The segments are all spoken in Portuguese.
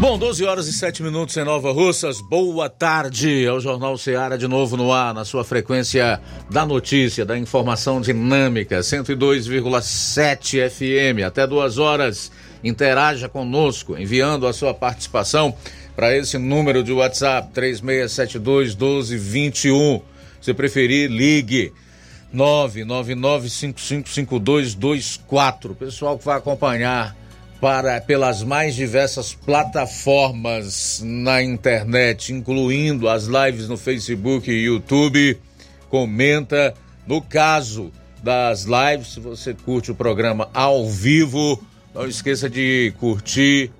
Bom, 12 horas e 7 minutos em Nova Russas. Boa tarde. É o Jornal Seara de novo no ar, na sua frequência da notícia, da informação dinâmica, 102,7 FM. Até duas horas. Interaja conosco, enviando a sua participação para esse número de WhatsApp, 3672 1221. Se preferir, ligue. 999555224. Pessoal que vai acompanhar para pelas mais diversas plataformas na internet, incluindo as lives no Facebook e YouTube. Comenta. No caso das lives, se você curte o programa ao vivo, não esqueça de curtir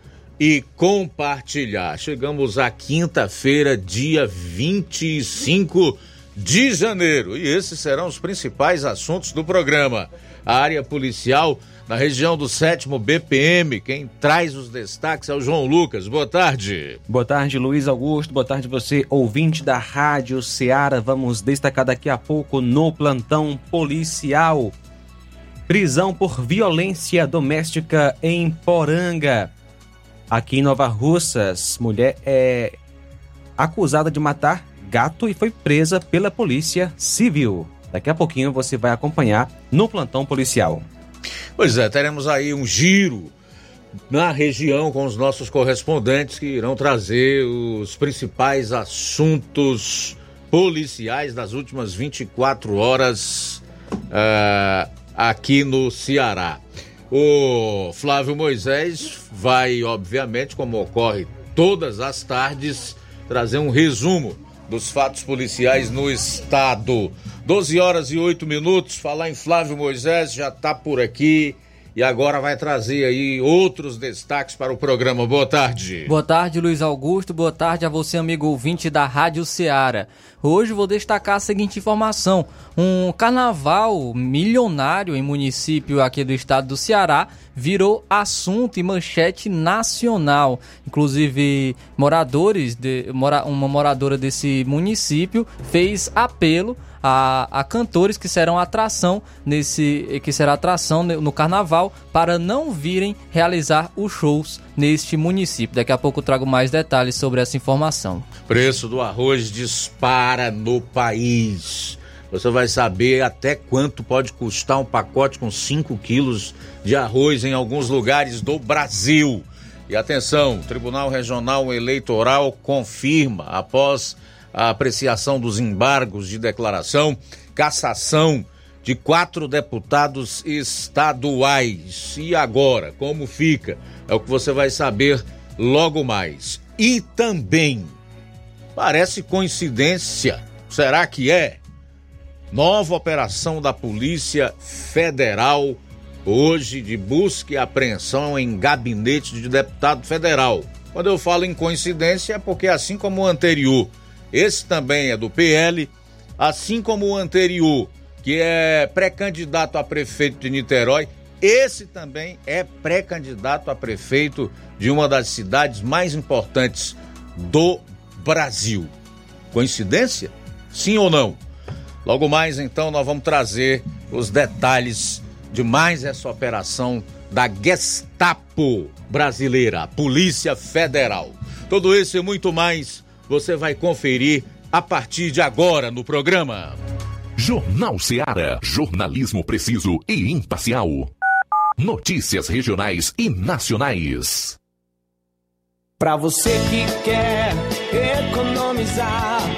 e compartilhar. Chegamos à quinta-feira, dia 25 de janeiro, e esses serão os principais assuntos do programa. A área policial na região do sétimo BPM. Quem traz os destaques é o João Lucas. Boa tarde. Boa tarde, Luiz Augusto. Boa tarde, você, ouvinte da Rádio Ceará. Vamos destacar daqui a pouco no plantão policial. Prisão por violência doméstica em Poranga. Aqui em Nova Russas, mulher é acusada de matar gato e foi presa pela Polícia Civil. Daqui a pouquinho você vai acompanhar no plantão policial. Pois é, teremos aí um giro na região com os nossos correspondentes que irão trazer os principais assuntos policiais das últimas 24 horas uh, aqui no Ceará. O Flávio Moisés vai, obviamente, como ocorre todas as tardes, trazer um resumo dos fatos policiais no estado. 12 horas e 8 minutos. Falar em Flávio Moisés já está por aqui e agora vai trazer aí outros destaques para o programa. Boa tarde. Boa tarde, Luiz Augusto. Boa tarde a você, amigo ouvinte da Rádio Ceará. Hoje vou destacar a seguinte informação: um carnaval milionário em município aqui do estado do Ceará virou assunto e manchete nacional. Inclusive, moradores de uma moradora desse município fez apelo a, a cantores que serão atração nesse que será atração no carnaval para não virem realizar os shows neste município. Daqui a pouco eu trago mais detalhes sobre essa informação. Preço do arroz dispara no país. Você vai saber até quanto pode custar um pacote com 5 quilos de arroz em alguns lugares do Brasil. E atenção, o Tribunal Regional Eleitoral confirma, após a apreciação dos embargos de declaração, cassação de quatro deputados estaduais. E agora, como fica? É o que você vai saber logo mais. E também, parece coincidência, será que é? Nova operação da Polícia Federal, hoje de busca e apreensão em gabinete de deputado federal. Quando eu falo em coincidência, é porque assim como o anterior esse também é do PL, assim como o anterior, que é pré-candidato a prefeito de Niterói, esse também é pré-candidato a prefeito de uma das cidades mais importantes do Brasil. Coincidência? Sim ou não? Logo mais, então, nós vamos trazer os detalhes de mais essa operação da Gestapo brasileira, a Polícia Federal. Tudo isso e muito mais você vai conferir a partir de agora no programa. Jornal Seara. Jornalismo preciso e imparcial. Notícias regionais e nacionais. Para você que quer economizar.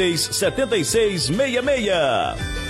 76 66.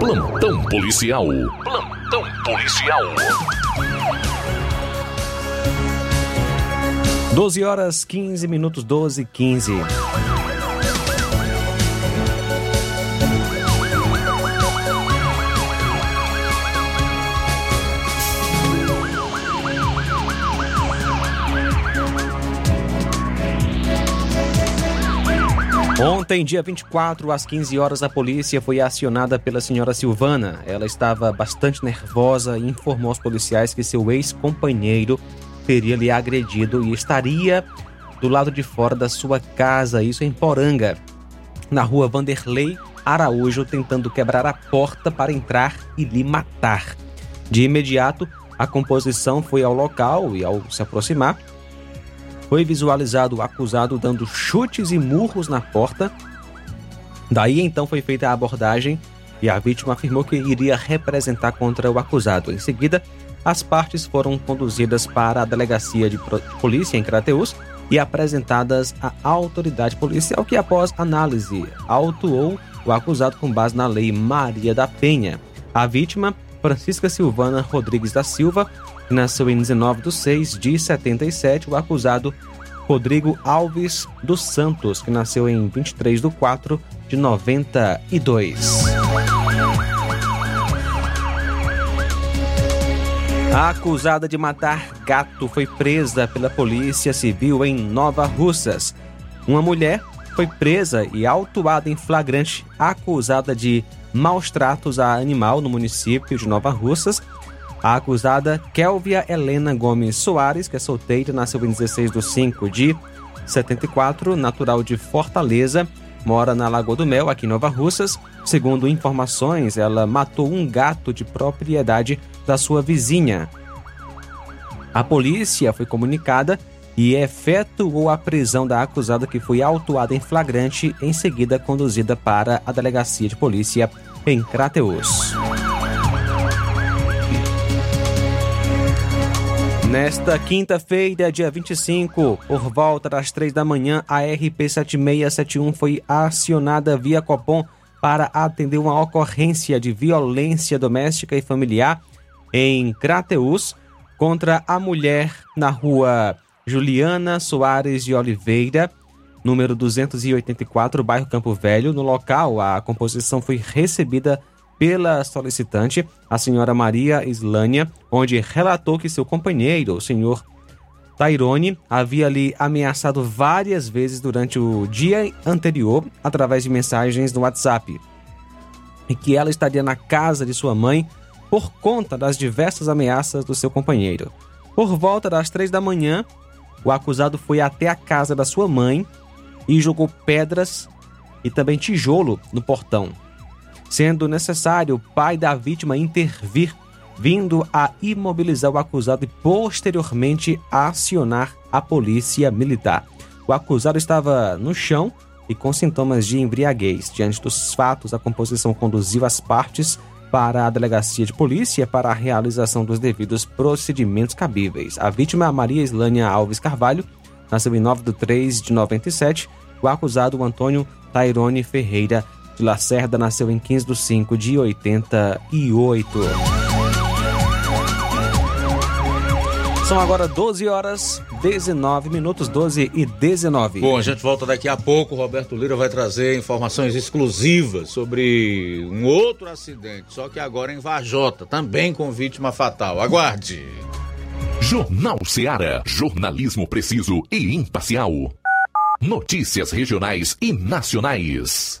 Plantão policial. Plantão policial. 12 horas 15 minutos, 12 15. Ontem, dia 24, às 15 horas, a polícia foi acionada pela senhora Silvana. Ela estava bastante nervosa e informou aos policiais que seu ex-companheiro teria lhe agredido e estaria do lado de fora da sua casa, isso em Poranga, na rua Vanderlei Araújo, tentando quebrar a porta para entrar e lhe matar. De imediato, a composição foi ao local e, ao se aproximar, foi visualizado o acusado dando chutes e murros na porta. Daí então foi feita a abordagem e a vítima afirmou que iria representar contra o acusado. Em seguida, as partes foram conduzidas para a delegacia de polícia em Crateus e apresentadas à autoridade policial que, após análise, autuou o acusado com base na Lei Maria da Penha. A vítima, Francisca Silvana Rodrigues da Silva, nasceu em 19 de 6 de 77, o acusado Rodrigo Alves dos Santos, que nasceu em 23 de 4 de 92. A acusada de matar gato foi presa pela Polícia Civil em Nova Russas. Uma mulher foi presa e autuada em flagrante acusada de maus tratos a animal no município de Nova Russas. A acusada Kelvia Helena Gomes Soares, que é solteira, nasceu em 16 de 5 de 74, natural de Fortaleza, mora na Lagoa do Mel, aqui em Nova Russas. Segundo informações, ela matou um gato de propriedade da sua vizinha. A polícia foi comunicada e efetuou a prisão da acusada que foi autuada em flagrante, em seguida conduzida para a delegacia de polícia em Crateus. Nesta quinta-feira, dia 25, por volta das três da manhã, a RP 7671 foi acionada via Copom para atender uma ocorrência de violência doméstica e familiar em Crateus contra a mulher na rua Juliana Soares de Oliveira, número 284, bairro Campo Velho. No local, a composição foi recebida pela solicitante, a senhora Maria Islânia, onde relatou que seu companheiro, o senhor Tairone, havia lhe ameaçado várias vezes durante o dia anterior através de mensagens no WhatsApp e que ela estaria na casa de sua mãe por conta das diversas ameaças do seu companheiro. Por volta das três da manhã, o acusado foi até a casa da sua mãe e jogou pedras e também tijolo no portão sendo necessário o pai da vítima intervir, vindo a imobilizar o acusado e posteriormente acionar a polícia militar. O acusado estava no chão e com sintomas de embriaguez. Diante dos fatos, a composição conduziu as partes para a delegacia de polícia para a realização dos devidos procedimentos cabíveis. A vítima, Maria Islânia Alves Carvalho, nasceu em 9 de 3 de 97. O acusado, Antônio Tairone Ferreira de Lacerda nasceu em 15 de 5 de 88. São agora 12 horas 19 minutos, 12 e 19. Bom, a gente volta daqui a pouco. O Roberto Lira vai trazer informações exclusivas sobre um outro acidente, só que agora em Vajota, também com vítima fatal. Aguarde. Jornal Seara. Jornalismo preciso e imparcial. Notícias regionais e nacionais.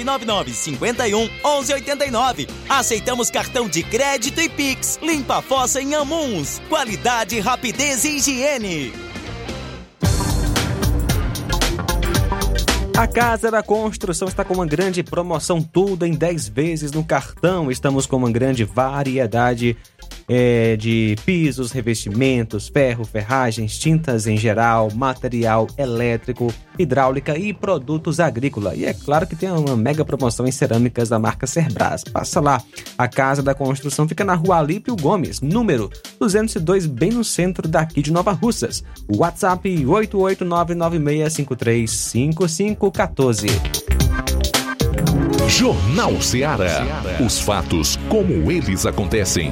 999 51 11 89. Aceitamos cartão de crédito e Pix. Limpa a fossa em Amuns. Qualidade, rapidez e higiene. A Casa da Construção está com uma grande promoção, tudo em 10 vezes no cartão. Estamos com uma grande variedade é, de pisos, revestimentos, ferro, ferragens, tintas em geral, material elétrico, hidráulica e produtos agrícolas. E é claro que tem uma mega promoção em cerâmicas da marca Cerbras. Passa lá. A Casa da Construção fica na rua Alípio Gomes, número 202, bem no centro daqui de Nova Russas. WhatsApp 88996535514. Jornal Ceará. Os fatos como eles acontecem.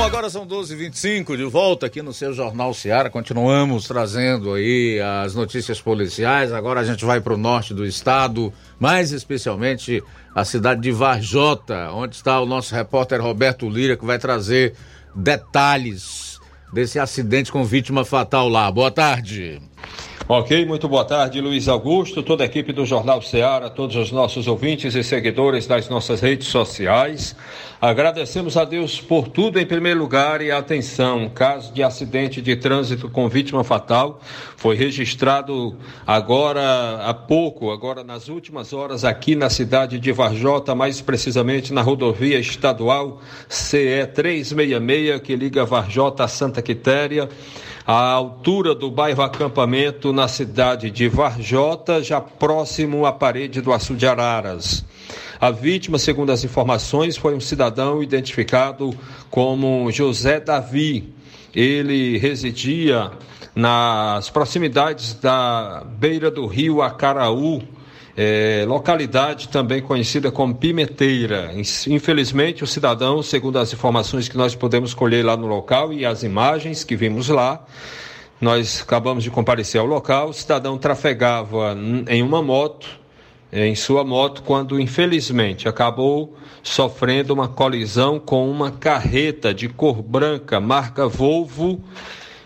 Bom, agora são 12h25, de volta aqui no seu Jornal Seara. Continuamos trazendo aí as notícias policiais. Agora a gente vai para o norte do estado, mais especialmente a cidade de Varjota, onde está o nosso repórter Roberto Lira, que vai trazer detalhes desse acidente com vítima fatal lá. Boa tarde. Ok, muito boa tarde, Luiz Augusto, toda a equipe do Jornal Ceará, todos os nossos ouvintes e seguidores das nossas redes sociais. Agradecemos a Deus por tudo em primeiro lugar e atenção, caso de acidente de trânsito com vítima fatal foi registrado agora há pouco, agora nas últimas horas aqui na cidade de Varjota, mais precisamente na rodovia estadual CE 366 que liga Varjota a Santa Quitéria à altura do bairro Acampamento, na cidade de Varjota, já próximo à parede do Açu de Araras. A vítima, segundo as informações, foi um cidadão identificado como José Davi. Ele residia nas proximidades da beira do rio Acaraú, é, localidade também conhecida como Pimenteira. Infelizmente, o cidadão, segundo as informações que nós podemos colher lá no local e as imagens que vimos lá, nós acabamos de comparecer ao local. O cidadão trafegava em uma moto, em sua moto, quando infelizmente acabou sofrendo uma colisão com uma carreta de cor branca, marca Volvo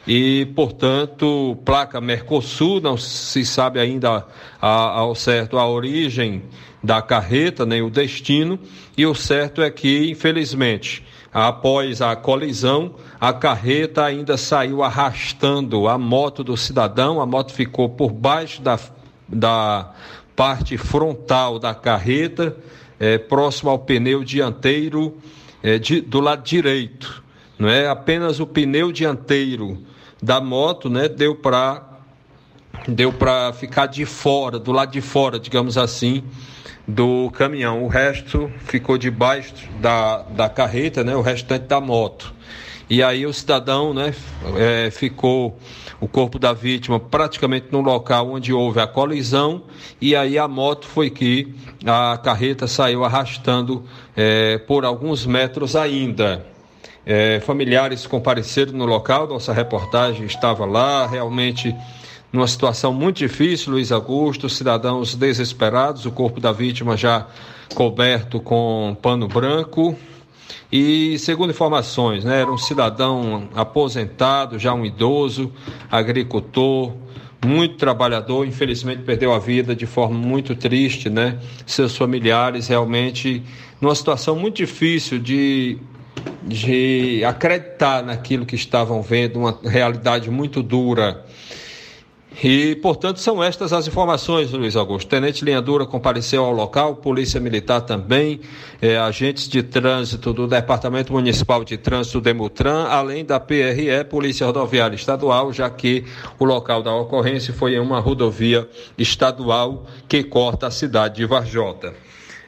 e, portanto, placa Mercosul, não se sabe ainda ao certo a origem da carreta, nem o destino, e o certo é que, infelizmente, após a colisão, a carreta ainda saiu arrastando a moto do cidadão, a moto ficou por baixo da, da parte frontal da carreta, é, próximo ao pneu dianteiro é, de, do lado direito. Não é apenas o pneu dianteiro da moto, né, deu para deu para ficar de fora, do lado de fora, digamos assim, do caminhão. O resto ficou debaixo da, da carreta, né, o restante da moto. E aí o cidadão, né, é, ficou o corpo da vítima praticamente no local onde houve a colisão e aí a moto foi que a carreta saiu arrastando é, por alguns metros ainda. É, familiares compareceram no local, nossa reportagem estava lá, realmente numa situação muito difícil, Luiz Augusto, cidadãos desesperados, o corpo da vítima já coberto com pano branco. E segundo informações, né, era um cidadão aposentado, já um idoso, agricultor, muito trabalhador, infelizmente perdeu a vida de forma muito triste, né? Seus familiares realmente numa situação muito difícil de de acreditar naquilo que estavam vendo, uma realidade muito dura. E, portanto, são estas as informações, Luiz Augusto. Tenente Linha Dura compareceu ao local, Polícia Militar também, eh, agentes de trânsito do Departamento Municipal de Trânsito Demutran, além da PRE, Polícia Rodoviária Estadual, já que o local da ocorrência foi em uma rodovia estadual que corta a cidade de Varjota.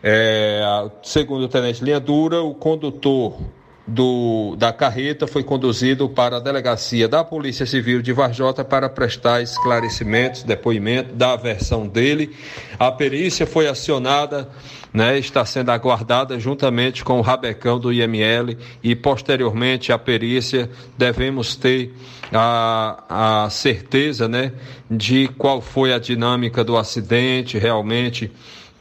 É, segundo o Tenente Linha Dura, o condutor do, da carreta foi conduzido para a delegacia da Polícia Civil de Varjota para prestar esclarecimentos, depoimento da versão dele. A perícia foi acionada, né, está sendo aguardada juntamente com o rabecão do IML e posteriormente a perícia devemos ter a, a certeza, né, de qual foi a dinâmica do acidente, realmente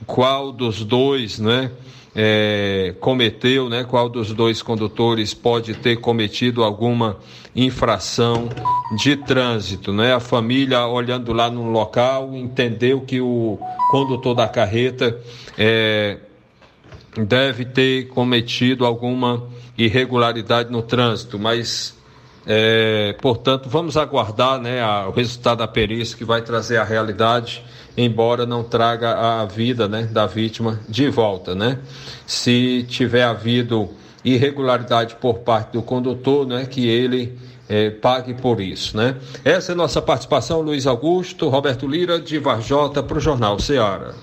qual dos dois, né, é, cometeu, né, qual dos dois condutores pode ter cometido alguma infração de trânsito. Né? A família, olhando lá no local, entendeu que o condutor da carreta é, deve ter cometido alguma irregularidade no trânsito, mas é, portanto, vamos aguardar né, a, o resultado da perícia que vai trazer a realidade embora não traga a vida né, da vítima de volta. Né? Se tiver havido irregularidade por parte do condutor, né, que ele é, pague por isso. Né? Essa é a nossa participação, Luiz Augusto, Roberto Lira, de Varjota, para o Jornal Ceará.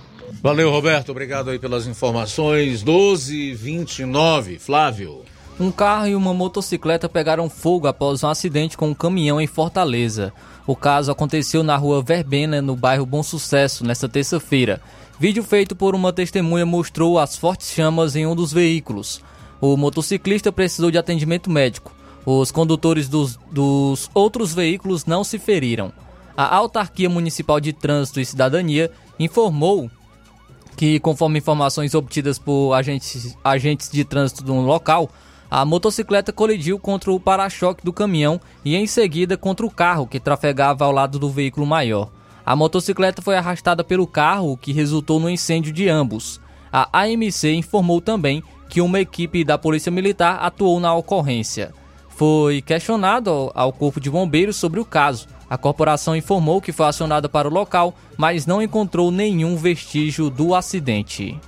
Valeu, Roberto. Obrigado aí pelas informações. 12 29 Flávio. Um carro e uma motocicleta pegaram fogo após um acidente com um caminhão em Fortaleza. O caso aconteceu na rua Verbena, no bairro Bom Sucesso, nesta terça-feira. Vídeo feito por uma testemunha mostrou as fortes chamas em um dos veículos. O motociclista precisou de atendimento médico. Os condutores dos, dos outros veículos não se feriram. A Autarquia Municipal de Trânsito e Cidadania informou que, conforme informações obtidas por agentes, agentes de trânsito no local, a motocicleta colidiu contra o para-choque do caminhão e em seguida contra o carro que trafegava ao lado do veículo maior. A motocicleta foi arrastada pelo carro, o que resultou no incêndio de ambos. A AMC informou também que uma equipe da Polícia Militar atuou na ocorrência. Foi questionado ao Corpo de Bombeiros sobre o caso. A corporação informou que foi acionada para o local, mas não encontrou nenhum vestígio do acidente.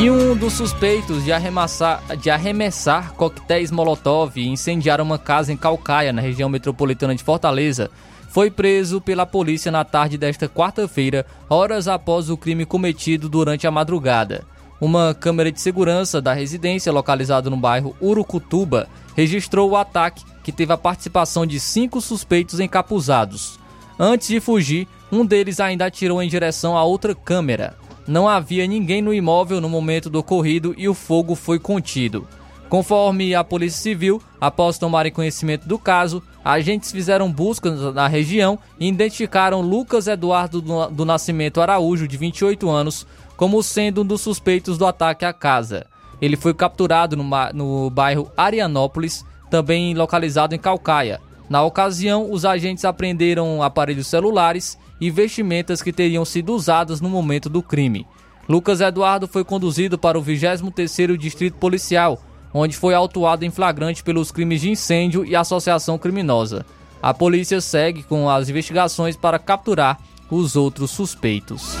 E um dos suspeitos de arremessar, de arremessar coquetéis Molotov e incendiar uma casa em Calcaia, na região metropolitana de Fortaleza, foi preso pela polícia na tarde desta quarta-feira, horas após o crime cometido durante a madrugada. Uma câmera de segurança da residência, localizada no bairro Urucutuba, registrou o ataque, que teve a participação de cinco suspeitos encapuzados. Antes de fugir, um deles ainda atirou em direção a outra câmera. Não havia ninguém no imóvel no momento do ocorrido e o fogo foi contido. Conforme a Polícia Civil, após tomarem conhecimento do caso, agentes fizeram buscas na região e identificaram Lucas Eduardo do Nascimento Araújo, de 28 anos, como sendo um dos suspeitos do ataque à casa. Ele foi capturado no, bairro Arianópolis também localizado em Calcaia. Na ocasião, os agentes apreenderam aparelhos celulares e vestimentas que teriam sido usadas no momento do crime. Lucas Eduardo foi conduzido para o 23º Distrito Policial, onde foi autuado em flagrante pelos crimes de incêndio e associação criminosa. A polícia segue com as investigações para capturar os outros suspeitos.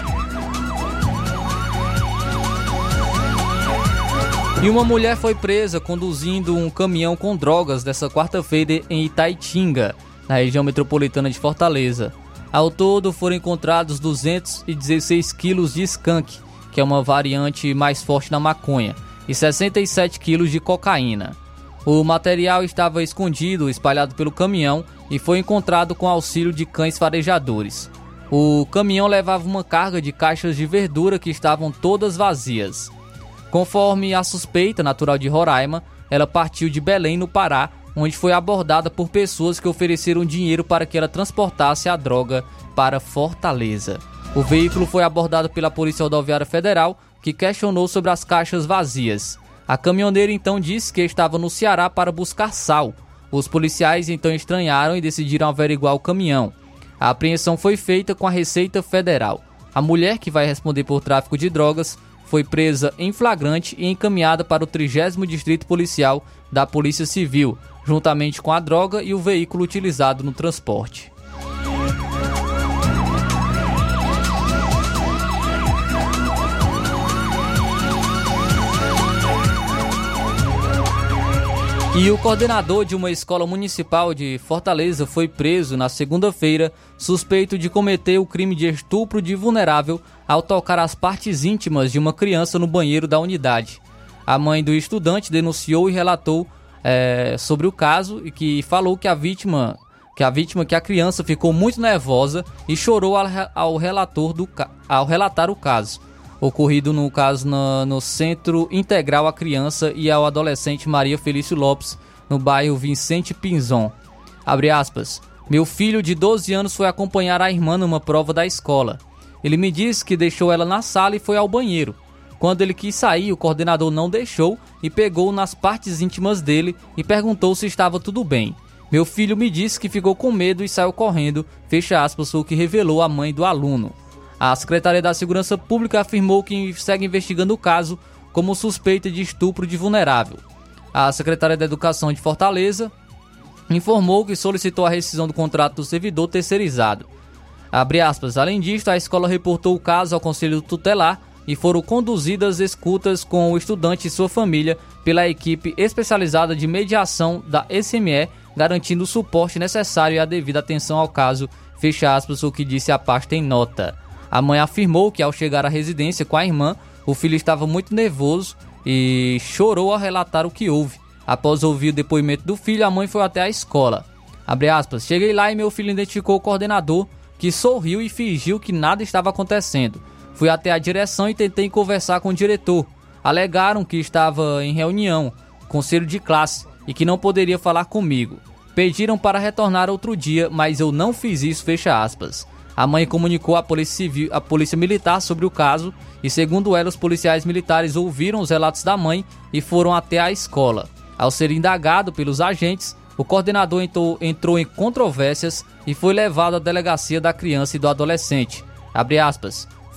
E uma mulher foi presa conduzindo um caminhão com drogas dessa quarta-feira em Itaitinga, na região metropolitana de Fortaleza. Ao todo foram encontrados 216 quilos de skunk, que é uma variante mais forte da maconha, e 67 quilos de cocaína. O material estava escondido, espalhado pelo caminhão e foi encontrado com auxílio de cães farejadores. O caminhão levava uma carga de caixas de verdura que estavam todas vazias. Conforme a suspeita natural de Roraima, ela partiu de Belém, no Pará, onde foi abordada por pessoas que ofereceram dinheiro para que ela transportasse a droga para Fortaleza. O veículo foi abordado pela Polícia Rodoviária Federal, que questionou sobre as caixas vazias. A caminhoneira então disse que estava no Ceará para buscar sal. Os policiais então estranharam e decidiram averiguar o caminhão. A apreensão foi feita com a Receita Federal. A mulher que vai responder por tráfico de drogas foi presa em flagrante e encaminhada para o 30 Distrito Policial da Polícia Civil, juntamente com a droga e o veículo utilizado no transporte. E o coordenador de uma escola municipal de Fortaleza foi preso na segunda-feira, suspeito de cometer o crime de estupro de vulnerável ao tocar as partes íntimas de uma criança no banheiro da unidade. A mãe do estudante denunciou e relatou é, sobre o caso e que falou que a vítima, que a vítima, que a criança ficou muito nervosa e chorou ao, relator do, ao relatar o caso ocorrido no caso no, no Centro Integral à Criança e ao Adolescente Maria Felício Lopes, no bairro Vicente Pinzon. Abre aspas. Meu filho de 12 anos foi acompanhar a irmã numa prova da escola. Ele me disse que deixou ela na sala e foi ao banheiro. Quando ele quis sair, o coordenador não deixou e pegou nas partes íntimas dele e perguntou se estava tudo bem. Meu filho me disse que ficou com medo e saiu correndo, fecha aspas, o que revelou a mãe do aluno. A Secretaria da Segurança Pública afirmou que segue investigando o caso como suspeita de estupro de vulnerável. A Secretaria da Educação de Fortaleza informou que solicitou a rescisão do contrato do servidor terceirizado. Aspas, Além disso, a escola reportou o caso ao Conselho Tutelar e foram conduzidas escutas com o estudante e sua família pela equipe especializada de mediação da SME, garantindo o suporte necessário e a devida atenção ao caso, fecha aspas, o que disse a pasta em nota. A mãe afirmou que ao chegar à residência com a irmã, o filho estava muito nervoso e chorou ao relatar o que houve. Após ouvir o depoimento do filho, a mãe foi até a escola. Aspas, Cheguei lá e meu filho identificou o coordenador, que sorriu e fingiu que nada estava acontecendo. Fui até a direção e tentei conversar com o diretor. Alegaram que estava em reunião, conselho de classe, e que não poderia falar comigo. Pediram para retornar outro dia, mas eu não fiz isso, fecha aspas. A mãe comunicou à polícia civil, à polícia militar sobre o caso e, segundo ela, os policiais militares ouviram os relatos da mãe e foram até a escola. Ao ser indagado pelos agentes, o coordenador entrou, entrou em controvérsias e foi levado à delegacia da criança e do adolescente.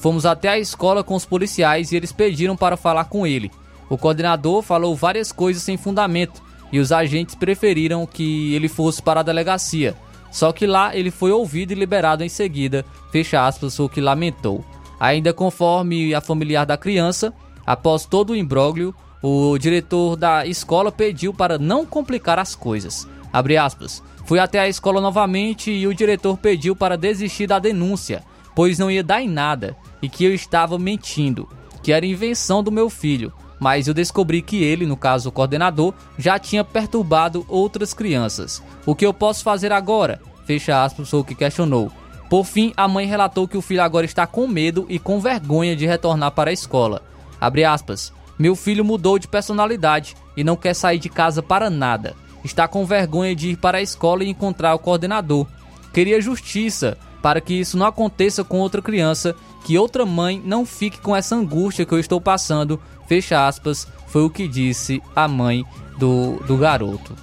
Fomos até a escola com os policiais e eles pediram para falar com ele. O coordenador falou várias coisas sem fundamento e os agentes preferiram que ele fosse para a delegacia. Só que lá ele foi ouvido e liberado em seguida, fecha aspas, o que lamentou. Ainda conforme a familiar da criança, após todo o imbróglio, o diretor da escola pediu para não complicar as coisas. Abre aspas. Fui até a escola novamente e o diretor pediu para desistir da denúncia, pois não ia dar em nada e que eu estava mentindo, que era invenção do meu filho. Mas eu descobri que ele, no caso o coordenador, já tinha perturbado outras crianças. O que eu posso fazer agora? Fecha aspas, o que questionou. Por fim, a mãe relatou que o filho agora está com medo e com vergonha de retornar para a escola. Abre aspas. Meu filho mudou de personalidade e não quer sair de casa para nada. Está com vergonha de ir para a escola e encontrar o coordenador. Queria justiça para que isso não aconteça com outra criança, que outra mãe não fique com essa angústia que eu estou passando. Fecha aspas, foi o que disse a mãe do, do garoto.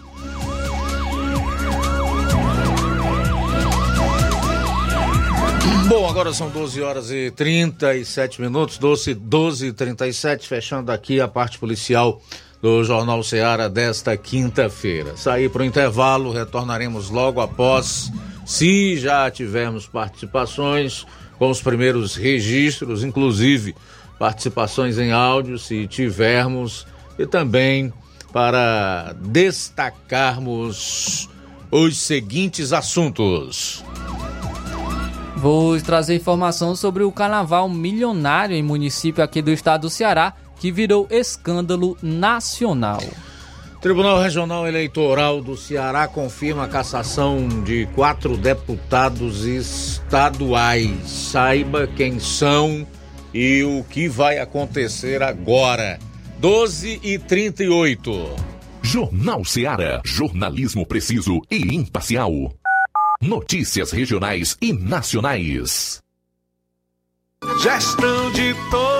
Bom, agora são 12 horas e 37 minutos, 12, 12 e 37, fechando aqui a parte policial do Jornal Seara desta quinta-feira. Saí para o intervalo, retornaremos logo após se já tivermos participações, com os primeiros registros, inclusive participações em áudio, se tivermos, e também para destacarmos os seguintes assuntos. Vou trazer informação sobre o carnaval milionário em município aqui do estado do Ceará, que virou escândalo nacional. Tribunal Regional Eleitoral do Ceará confirma a cassação de quatro deputados estaduais. Saiba quem são e o que vai acontecer agora. 12 e 38. Jornal Ceará. Jornalismo preciso e imparcial. Notícias regionais e nacionais. Gestão de todos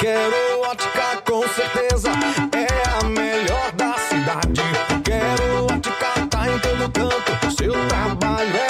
Quero Ótica com certeza é a melhor da cidade. Quero Ótica tá em todo canto, seu trabalho é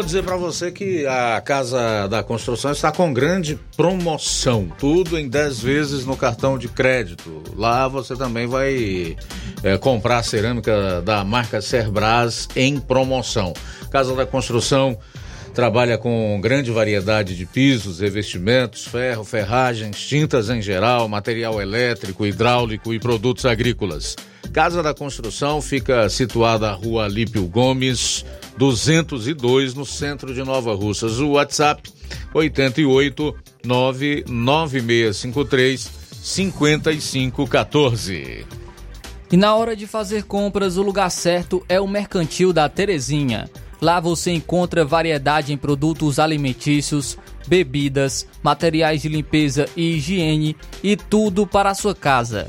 Vou dizer para você que a Casa da Construção está com grande promoção. Tudo em 10 vezes no cartão de crédito. Lá você também vai é, comprar cerâmica da marca Cerbras em promoção. Casa da Construção trabalha com grande variedade de pisos, revestimentos, ferro, ferragens, tintas em geral, material elétrico, hidráulico e produtos agrícolas. Casa da Construção fica situada na rua Alípio Gomes, 202, no centro de Nova Russas. O WhatsApp 88 99653 5514. E na hora de fazer compras, o lugar certo é o Mercantil da Terezinha. Lá você encontra variedade em produtos alimentícios, bebidas, materiais de limpeza e higiene e tudo para a sua casa.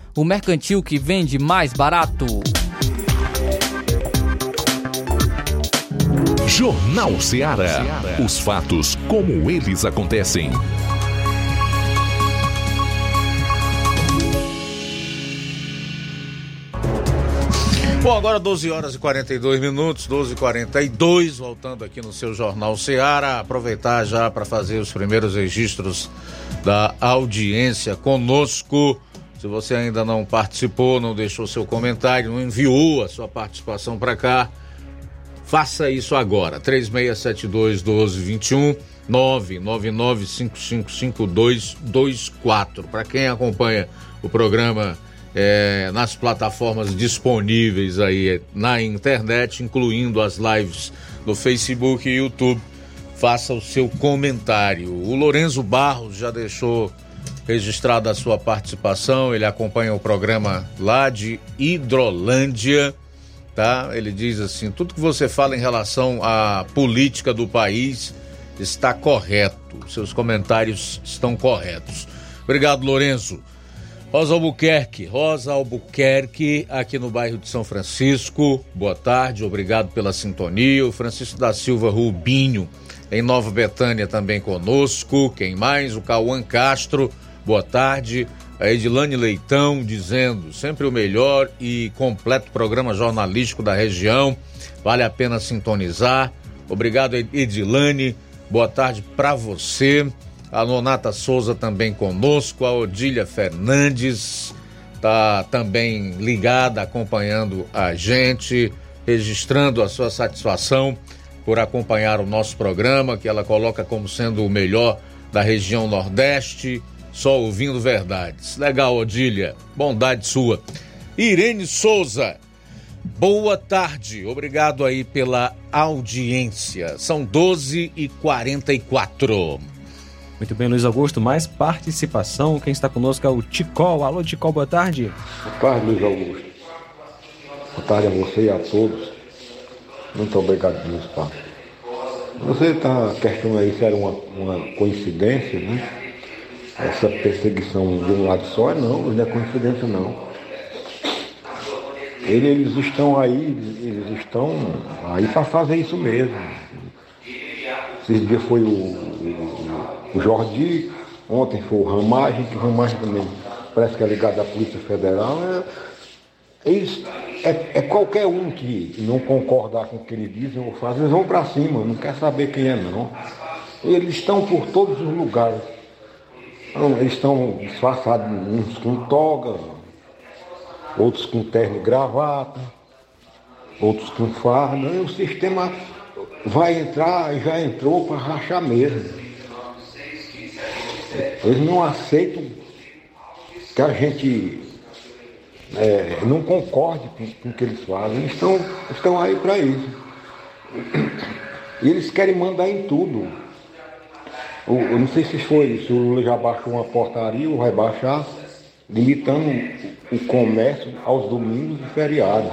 o mercantil que vende mais barato. Jornal Ceará. Os fatos como eles acontecem. Bom, agora 12 horas e 42 minutos, 12 e 42 voltando aqui no seu Jornal Ceará. Aproveitar já para fazer os primeiros registros da audiência conosco. Se você ainda não participou, não deixou seu comentário, não enviou a sua participação para cá, faça isso agora. 3672 1221 999555224. Para quem acompanha o programa é, nas plataformas disponíveis aí na internet, incluindo as lives no Facebook e YouTube. Faça o seu comentário. O Lorenzo Barros já deixou registrada a sua participação. Ele acompanha o programa lá de Hidrolândia, tá? Ele diz assim: tudo que você fala em relação à política do país está correto. Seus comentários estão corretos. Obrigado, Lorenzo. Rosa Albuquerque, Rosa Albuquerque, aqui no bairro de São Francisco. Boa tarde, obrigado pela sintonia. O Francisco da Silva Rubinho, em Nova Betânia, também conosco. Quem mais? O Cauã Castro, boa tarde. A Edilane Leitão dizendo sempre o melhor e completo programa jornalístico da região. Vale a pena sintonizar. Obrigado, Edilane. Boa tarde para você. A Nonata Souza também conosco, a Odília Fernandes está também ligada, acompanhando a gente, registrando a sua satisfação por acompanhar o nosso programa, que ela coloca como sendo o melhor da região Nordeste, só ouvindo verdades. Legal, Odília, bondade sua. Irene Souza, boa tarde, obrigado aí pela audiência. São 12 e 44 muito bem, Luiz Augusto, mais participação. Quem está conosco é o Ticol. Alô, Ticol, boa tarde. Boa tarde, Luiz Augusto. Boa tarde a você e a todos. Muito obrigado pelo espaço. Você está questionando aí se era uma, uma coincidência, né? Essa perseguição de um lado só, não, não é coincidência não. Eles estão aí, eles estão aí para fazer isso mesmo. Esses dias foi o o Jordi, ontem foi o Ramagem, que o Ramagem também parece que é ligado à Polícia Federal. É, é, é, qualquer um que não concordar com o que eles dizem ou fazem, eles vão para cima, não quer saber quem é não. Eles estão por todos os lugares. Eles estão disfarçados, uns com toga, outros com terno e gravata, outros com farda. E o sistema vai entrar, já entrou para rachar mesmo. Eles não aceitam que a gente é, não concorde com, com, o que eles fazem. Eles estão, estão aí para isso. E eles querem mandar em tudo. O, eu não sei se foi, se o Lula já baixou uma portaria ou vai baixar, limitando o comércio aos domingos e feriados.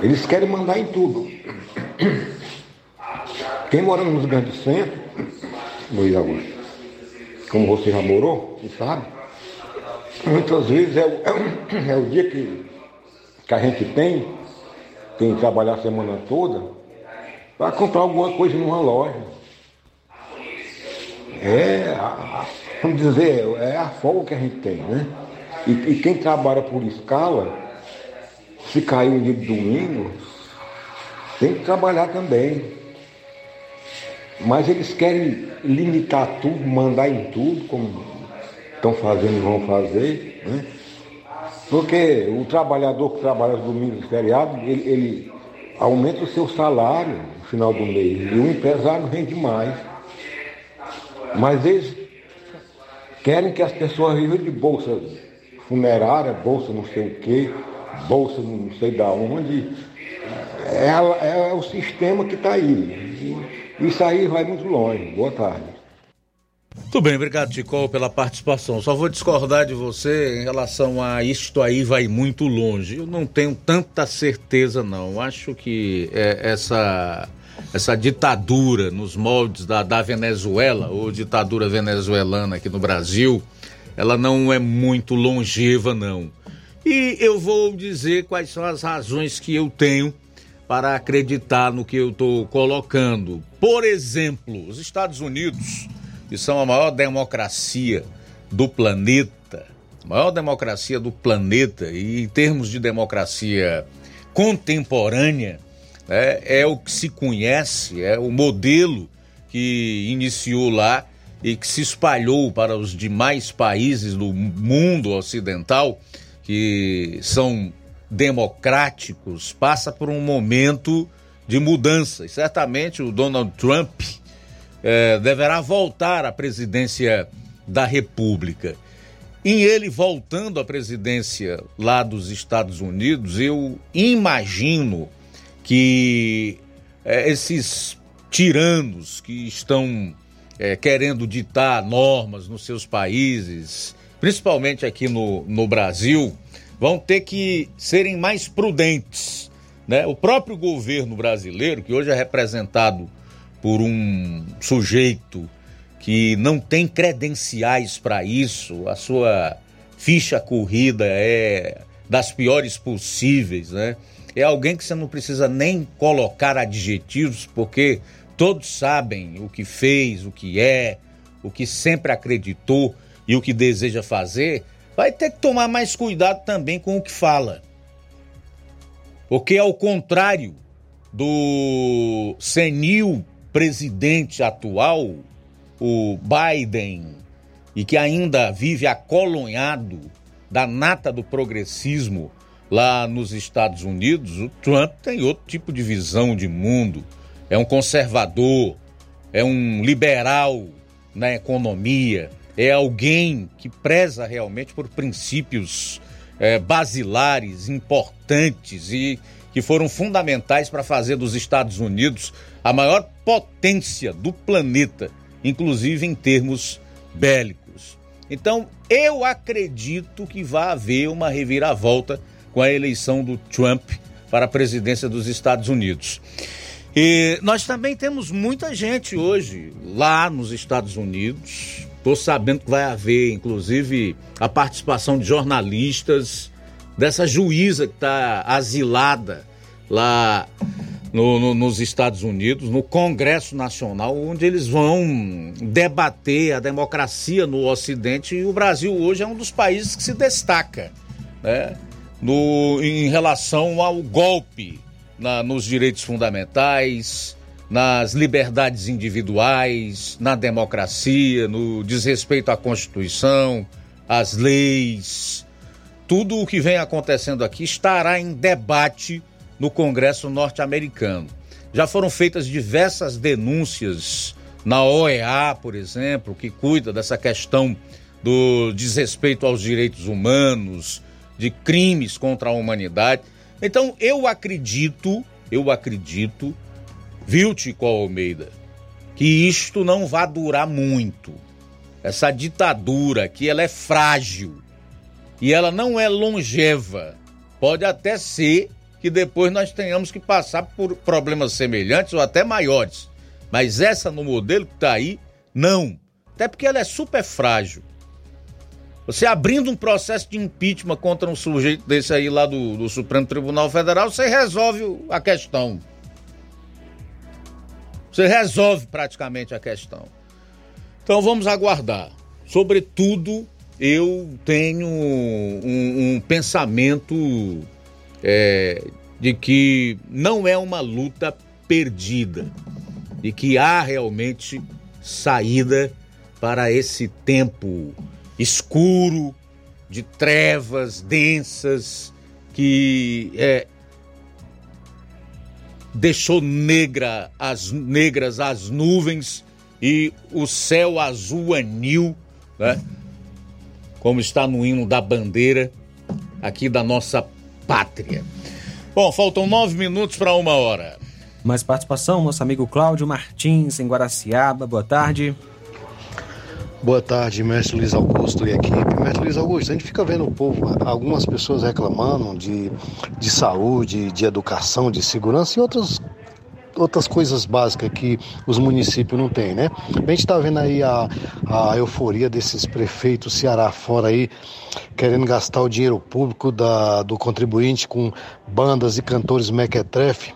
Eles querem mandar em tudo. Quem mora nos grandes centros, Luiz Augusto, como você já morou, você sabe, muitas vezes é é o, é o dia que, que a gente tem, tem que trabalhar a semana toda, para comprar alguma coisa numa loja. É, a, vamos dizer, é a folga que a gente tem, né? E, e quem trabalha por escala, se cair um dia de domingo, tem que trabalhar também. Mas eles querem limitar tudo, mandar em tudo, como estão fazendo e vão fazer. Né? Porque o trabalhador que trabalha os domingos e feriados, ele, ele aumenta o seu salário no final do mês. E o empresário rende mais. Mas eles querem que as pessoas vivam de bolsa funerária, bolsa não sei o quê, bolsa não sei da onde. É, é o sistema que está aí. Isso aí vai muito longe. Boa tarde. Muito bem, obrigado, Ticol, pela participação. Só vou discordar de você em relação a isto aí vai muito longe. Eu não tenho tanta certeza, não. Acho que é, essa, essa ditadura nos moldes da, da Venezuela, ou ditadura venezuelana aqui no Brasil, ela não é muito longeva, não. E eu vou dizer quais são as razões que eu tenho para acreditar no que eu estou colocando. Por exemplo, os Estados Unidos que são a maior democracia do planeta, maior democracia do planeta, e em termos de democracia contemporânea, né, é o que se conhece, é o modelo que iniciou lá e que se espalhou para os demais países do mundo ocidental, que são democráticos, passa por um momento de mudança. E certamente o Donald Trump é, deverá voltar à presidência da República. Em ele voltando à presidência lá dos Estados Unidos, eu imagino que é, esses tiranos que estão é, querendo ditar normas nos seus países, principalmente aqui no, no Brasil, vão ter que serem mais prudentes. Né? O próprio governo brasileiro, que hoje é representado por um sujeito que não tem credenciais para isso, a sua ficha corrida é das piores possíveis, né? É alguém que você não precisa nem colocar adjetivos, porque todos sabem o que fez, o que é, o que sempre acreditou e o que deseja fazer. Vai ter que tomar mais cuidado também com o que fala. Porque, ao contrário do senil presidente atual, o Biden, e que ainda vive acolonhado da nata do progressismo lá nos Estados Unidos, o Trump tem outro tipo de visão de mundo. É um conservador, é um liberal na economia, é alguém que preza realmente por princípios é, basilares, importantes e que foram fundamentais para fazer dos Estados Unidos a maior potência do planeta, inclusive em termos bélicos. Então, eu acredito que vai haver uma reviravolta com a eleição do Trump para a presidência dos Estados Unidos. E nós também temos muita gente hoje lá nos Estados Unidos. Estou sabendo que vai haver, inclusive, a participação de jornalistas, dessa juíza que está asilada lá no, no, nos Estados Unidos, no Congresso Nacional, onde eles vão debater a democracia no Ocidente e o Brasil hoje é um dos países que se destaca né, no, em relação ao golpe na, nos direitos fundamentais, nas liberdades individuais, na democracia, no desrespeito à Constituição, às leis. Tudo o que vem acontecendo aqui estará em debate no Congresso norte-americano. Já foram feitas diversas denúncias na OEA, por exemplo, que cuida dessa questão do desrespeito aos direitos humanos, de crimes contra a humanidade. Então, eu acredito, eu acredito, viu, Tico Almeida, que isto não vai durar muito. Essa ditadura aqui, ela é frágil e ela não é longeva. Pode até ser que depois nós tenhamos que passar por problemas semelhantes ou até maiores. Mas essa no modelo que está aí, não. Até porque ela é super frágil. Você abrindo um processo de impeachment contra um sujeito desse aí lá do, do Supremo Tribunal Federal, você resolve a questão. Você resolve praticamente a questão. Então vamos aguardar. Sobretudo, eu tenho um, um pensamento é, de que não é uma luta perdida e que há realmente saída para esse tempo escuro, de trevas densas, que é, deixou negra as negras as nuvens e o céu azul anil, né? como está no hino da bandeira aqui da nossa pátria. Bom, faltam nove minutos para uma hora. Mais participação, nosso amigo Cláudio Martins, em Guaraciaba. Boa tarde. Boa tarde, mestre Luiz Augusto e equipe. Mestre Luiz Augusto, a gente fica vendo o povo, algumas pessoas reclamando de, de saúde, de educação, de segurança e outras outras coisas básicas que os municípios não têm, né? A gente está vendo aí a, a euforia desses prefeitos Ceará fora aí, querendo gastar o dinheiro público da, do contribuinte com bandas e cantores mequetrefe.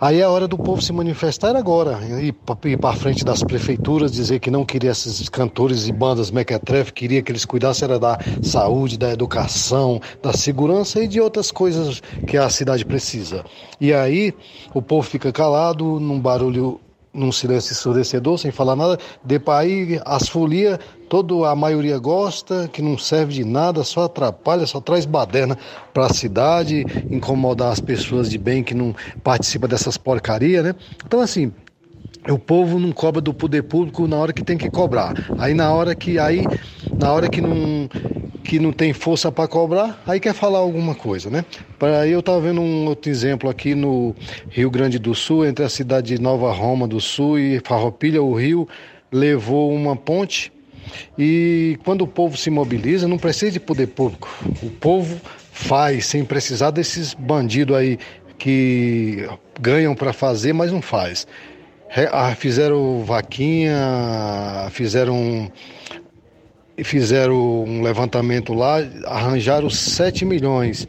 Aí é hora do povo se manifestar agora, ir para frente das prefeituras, dizer que não queria esses cantores e bandas mequetrefe, queria que eles cuidassem era da saúde, da educação, da segurança e de outras coisas que a cidade precisa. E aí o povo fica calado, num barulho num silêncio ensurdecedor, sem falar nada, de aí as folias, toda a maioria gosta, que não serve de nada, só atrapalha, só traz baderna para a cidade, incomodar as pessoas de bem que não participam dessas porcarias, né? Então assim, o povo não cobra do poder público na hora que tem que cobrar. Aí na hora que aí na hora que não que não tem força para cobrar, aí quer falar alguma coisa, né? Para eu estava vendo um outro exemplo aqui no Rio Grande do Sul, entre a cidade de Nova Roma do Sul e Farroupilha, o rio levou uma ponte e quando o povo se mobiliza, não precisa de poder público. O povo faz sem precisar desses bandidos aí que ganham para fazer, mas não faz. Ah, fizeram vaquinha, fizeram fizeram um levantamento lá, arranjaram 7 milhões.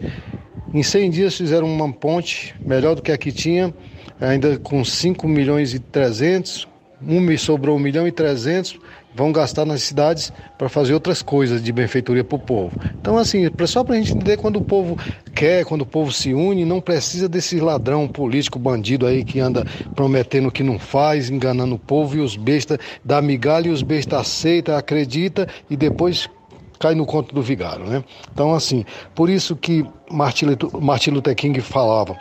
Em 100 dias fizeram uma ponte melhor do que a que tinha, ainda com 5 milhões e 300. Um sobrou 1 milhão e 300 vão gastar nas cidades para fazer outras coisas de benfeitoria para o povo. Então, assim, só para a gente entender quando o povo quer, quando o povo se une, não precisa desse ladrão político, bandido aí que anda prometendo que não faz, enganando o povo e os bestas dá migalha e os bestas aceita, acredita e depois cai no conto do vigário, né? Então, assim, por isso que Martin Luther King falava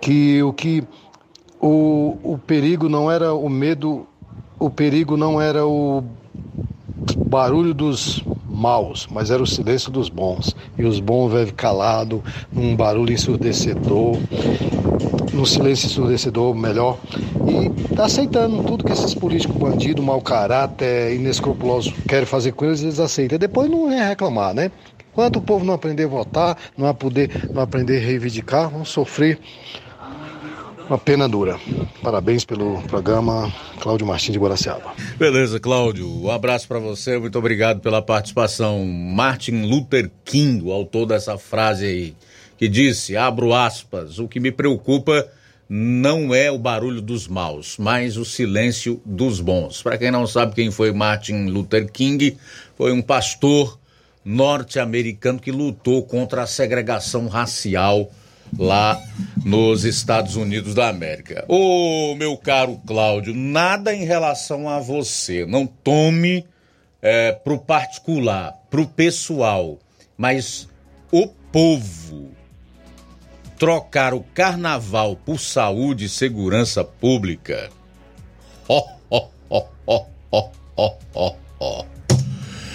que o que o, o perigo não era o medo o perigo não era o barulho dos maus, mas era o silêncio dos bons. E os bons vivem calado, num barulho ensurdecedor, num silêncio ensurdecedor melhor, e tá aceitando tudo que esses políticos bandidos, mau caráter, inescrupulosos querem fazer com eles, eles aceitam. E depois não é reclamar, né? Enquanto o povo não aprender a votar, não, poder, não aprender a reivindicar, vão sofrer uma pena dura. Parabéns pelo programa, Cláudio Martins de Guaraciaba. Beleza, Cláudio. Um abraço para você, muito obrigado pela participação. Martin Luther King, o autor dessa frase aí, que disse, abro aspas, o que me preocupa não é o barulho dos maus, mas o silêncio dos bons. Para quem não sabe quem foi Martin Luther King, foi um pastor norte-americano que lutou contra a segregação racial lá nos Estados Unidos da América. Ô, meu caro Cláudio, nada em relação a você. Não tome é, pro particular, pro pessoal, mas o povo trocar o carnaval por saúde e segurança pública. Ó, ó, ó, ó, ó, ó, ó.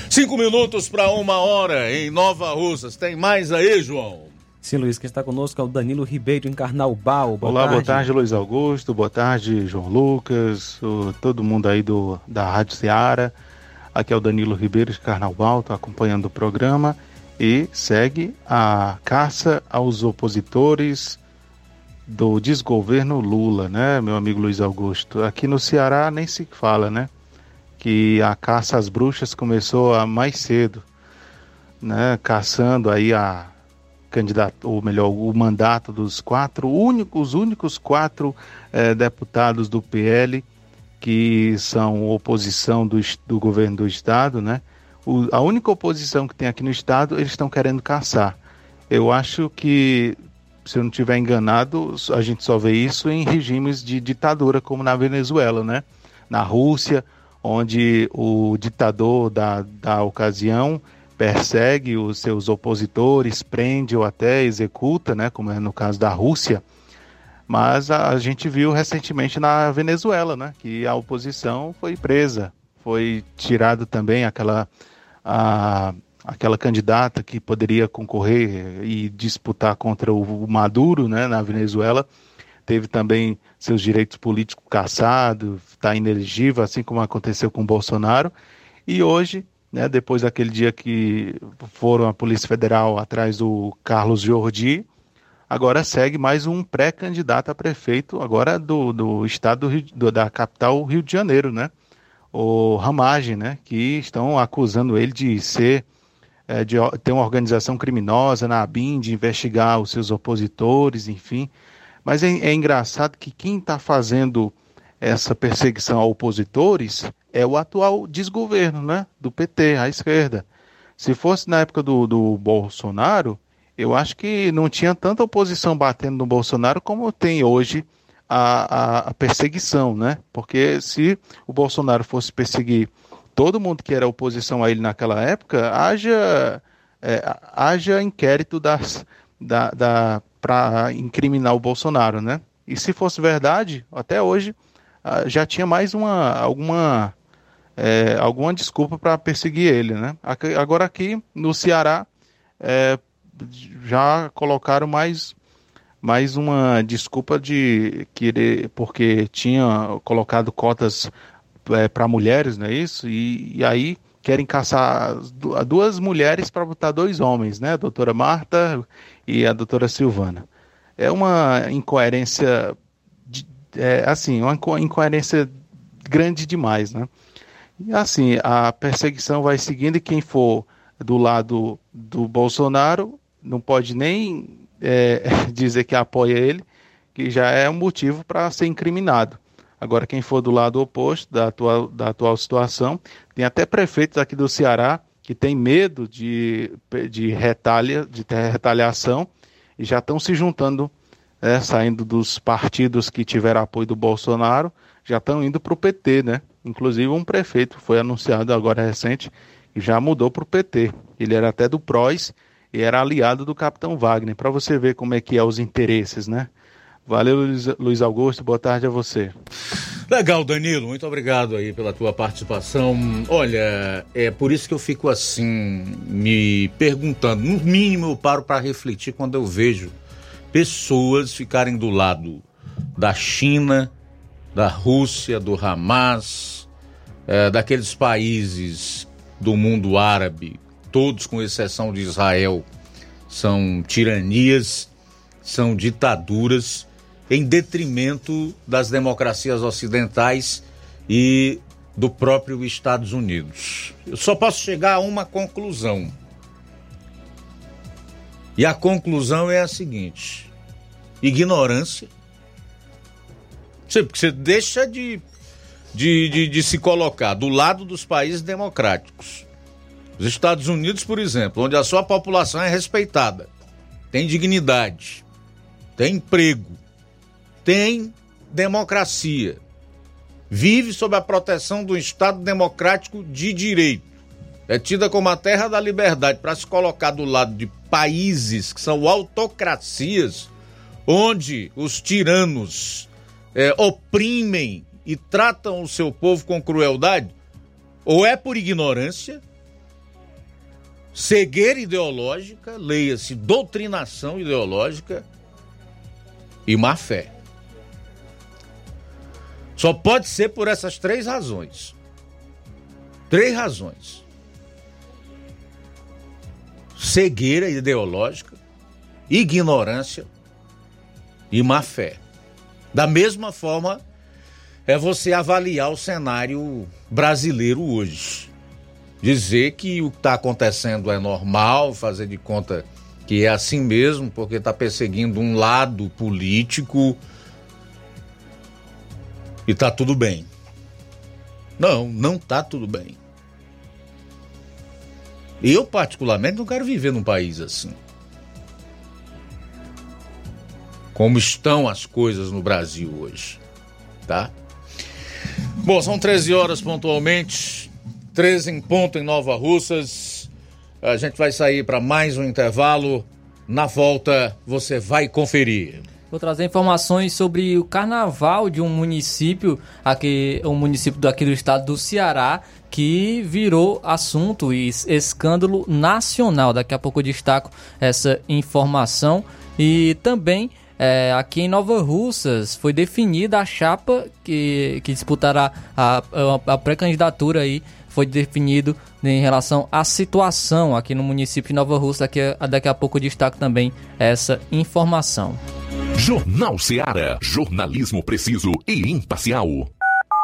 Cinco minutos para uma hora em Nova Russas. Tem mais aí, João? Sim, Luiz, quem está conosco é o Danilo Ribeiro em Carnaubal. Boa Olá, tarde. boa tarde, Luiz Augusto. Boa tarde, João Lucas, todo mundo aí do, da Rádio Seara. Aqui é o Danilo Ribeiro de Carnaubal, estou acompanhando o programa e segue a caça aos opositores do desgoverno Lula, né, meu amigo Luiz Augusto? Aqui no Ceará nem se fala, né? Que a caça às bruxas começou a mais cedo, né? Caçando aí a candidato, ou melhor, o mandato dos quatro únicos, os únicos quatro eh, deputados do PL que são oposição do, do governo do estado, né? O, a única oposição que tem aqui no estado, eles estão querendo caçar. Eu acho que, se eu não estiver enganado, a gente só vê isso em regimes de ditadura, como na Venezuela, né? Na Rússia, onde o ditador da, da ocasião persegue os seus opositores, prende ou até executa, né, como é no caso da Rússia. Mas a, a gente viu recentemente na Venezuela, né, que a oposição foi presa, foi tirado também aquela a, aquela candidata que poderia concorrer e disputar contra o Maduro, né, na Venezuela, teve também seus direitos políticos caçados, está inelegível, assim como aconteceu com o Bolsonaro. E hoje, né, depois daquele dia que foram a Polícia Federal atrás do Carlos Jordi, agora segue mais um pré-candidato a prefeito, agora do, do estado do da capital Rio de Janeiro, né? O Ramagem, né? Que estão acusando ele de ser é, de ter uma organização criminosa na ABIN, de investigar os seus opositores, enfim. Mas é, é engraçado que quem está fazendo essa perseguição a opositores é o atual desgoverno, né? Do PT, a esquerda. Se fosse na época do, do Bolsonaro, eu acho que não tinha tanta oposição batendo no Bolsonaro como tem hoje a, a, a perseguição, né? Porque se o Bolsonaro fosse perseguir todo mundo que era oposição a ele naquela época, haja, é, haja inquérito das, da, da, para incriminar o Bolsonaro, né? E se fosse verdade, até hoje já tinha mais uma alguma é, alguma desculpa para perseguir ele, né? Agora aqui no Ceará é, já colocaram mais mais uma desculpa de querer porque tinha colocado cotas é, para mulheres, não é isso? E, e aí querem caçar duas mulheres para botar dois homens, né? A doutora Marta e a doutora Silvana. É uma incoerência, é, assim, uma incoerência grande demais, né? E assim, a perseguição vai seguindo e quem for do lado do Bolsonaro não pode nem é, dizer que apoia ele, que já é um motivo para ser incriminado. Agora, quem for do lado oposto da atual, da atual situação, tem até prefeitos aqui do Ceará que tem medo de, de, retalha, de retaliação e já estão se juntando, né, saindo dos partidos que tiveram apoio do Bolsonaro, já estão indo para o PT, né? Inclusive um prefeito foi anunciado agora recente e já mudou para o PT. Ele era até do PROS e era aliado do Capitão Wagner, para você ver como é que é os interesses, né? Valeu, Luiz Augusto. Boa tarde a você. Legal, Danilo. Muito obrigado aí pela tua participação. Olha, é por isso que eu fico assim, me perguntando. No mínimo, eu paro para refletir quando eu vejo pessoas ficarem do lado da China, da Rússia, do Hamas, é, daqueles países do mundo árabe, todos com exceção de Israel, são tiranias, são ditaduras em detrimento das democracias ocidentais e do próprio Estados Unidos. Eu só posso chegar a uma conclusão. E a conclusão é a seguinte: ignorância. Porque você deixa de, de, de, de se colocar do lado dos países democráticos. Os Estados Unidos, por exemplo, onde a sua população é respeitada, tem dignidade, tem emprego, tem democracia, vive sob a proteção do Estado democrático de direito, é tida como a terra da liberdade para se colocar do lado de países que são autocracias, onde os tiranos é, oprimem e tratam o seu povo com crueldade, ou é por ignorância, cegueira ideológica, leia-se doutrinação ideológica e má fé. Só pode ser por essas três razões. Três razões: cegueira ideológica, ignorância e má fé. Da mesma forma, é você avaliar o cenário brasileiro hoje. Dizer que o que está acontecendo é normal, fazer de conta que é assim mesmo, porque está perseguindo um lado político e tá tudo bem. Não, não tá tudo bem. Eu, particularmente, não quero viver num país assim. Como estão as coisas no Brasil hoje, tá? Bom, são 13 horas pontualmente, 13 em ponto em Nova Russas. A gente vai sair para mais um intervalo. Na volta, você vai conferir. Vou trazer informações sobre o carnaval de um município, aqui, um município daqui do estado do Ceará, que virou assunto e escândalo nacional. Daqui a pouco eu destaco essa informação. E também é, aqui em Nova Russas foi definida a chapa que, que disputará a, a, a pré-candidatura aí foi definido em relação à situação aqui no município de Nova Rússia. Daqui daqui a pouco eu destaco também essa informação. Jornal Seara. Jornalismo preciso e imparcial.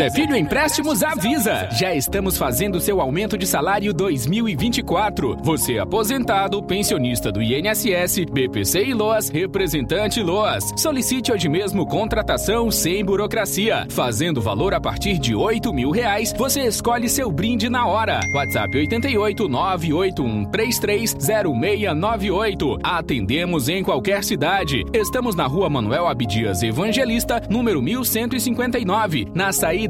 Zé Filho Empréstimos avisa! Já estamos fazendo seu aumento de salário 2024. Você aposentado, pensionista do INSS, BPC e LOAS, representante LOAS. Solicite hoje mesmo contratação sem burocracia. Fazendo valor a partir de 8 mil reais, você escolhe seu brinde na hora. WhatsApp 88 981330698. Atendemos em qualquer cidade. Estamos na rua Manuel Abdias Evangelista, número 1159, na saída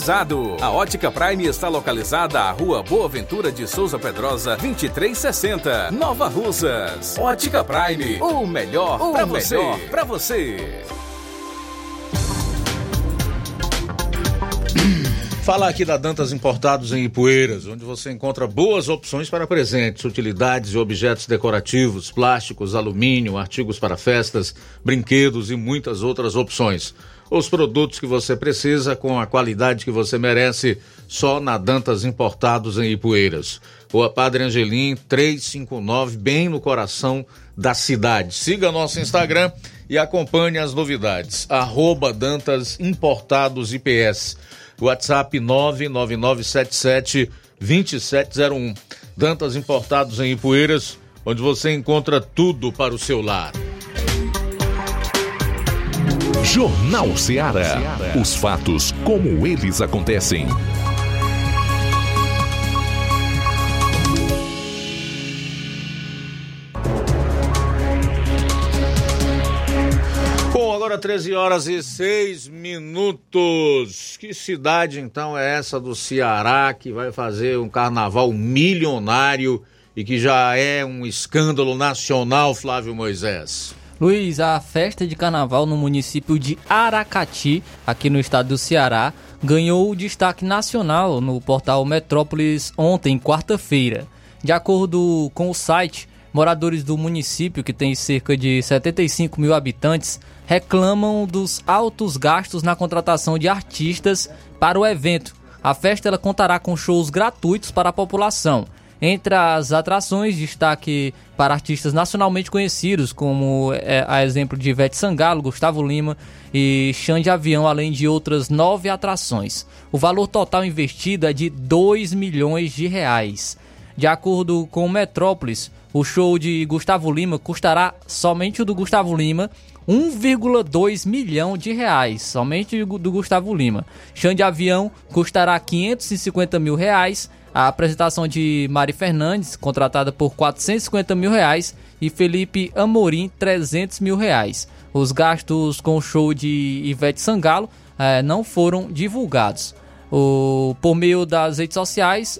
A Ótica Prime está localizada à Rua Boa Ventura de Souza Pedrosa, 2360, Nova Russas. Ótica Prime, o melhor para você. Para você. Falar aqui da Dantas Importados em Ipueiras, onde você encontra boas opções para presentes, utilidades e objetos decorativos, plásticos, alumínio, artigos para festas, brinquedos e muitas outras opções. Os produtos que você precisa com a qualidade que você merece, só na Dantas Importados em Ipueiras. Rua Padre Angelim, 359, bem no coração da cidade. Siga nosso Instagram e acompanhe as novidades. Arroba Dantas Importados IPS. WhatsApp 99977 2701. Dantas Importados em Ipueiras, onde você encontra tudo para o seu lar. Jornal Ceará. Os fatos como eles acontecem. Bom, agora 13 horas e 6 minutos. Que cidade então é essa do Ceará que vai fazer um carnaval milionário e que já é um escândalo nacional, Flávio Moisés? Luiz, a festa de carnaval no município de Aracati, aqui no estado do Ceará, ganhou destaque nacional no portal Metrópolis ontem, quarta-feira. De acordo com o site, moradores do município, que tem cerca de 75 mil habitantes, reclamam dos altos gastos na contratação de artistas para o evento. A festa ela contará com shows gratuitos para a população. Entre as atrações, destaque para artistas nacionalmente conhecidos, como é, a exemplo de Ivete Sangalo, Gustavo Lima e Xande Avião, além de outras nove atrações. O valor total investido é de 2 milhões de reais. De acordo com o Metrópolis, o show de Gustavo Lima custará somente o do Gustavo Lima 1,2 milhão de reais, somente do Gustavo Lima. Xande Avião custará 550 mil reais a apresentação de Mari Fernandes, contratada por 450 mil reais, e Felipe Amorim, 300 mil reais. Os gastos com o show de Ivete Sangalo eh, não foram divulgados. O, por meio das redes sociais,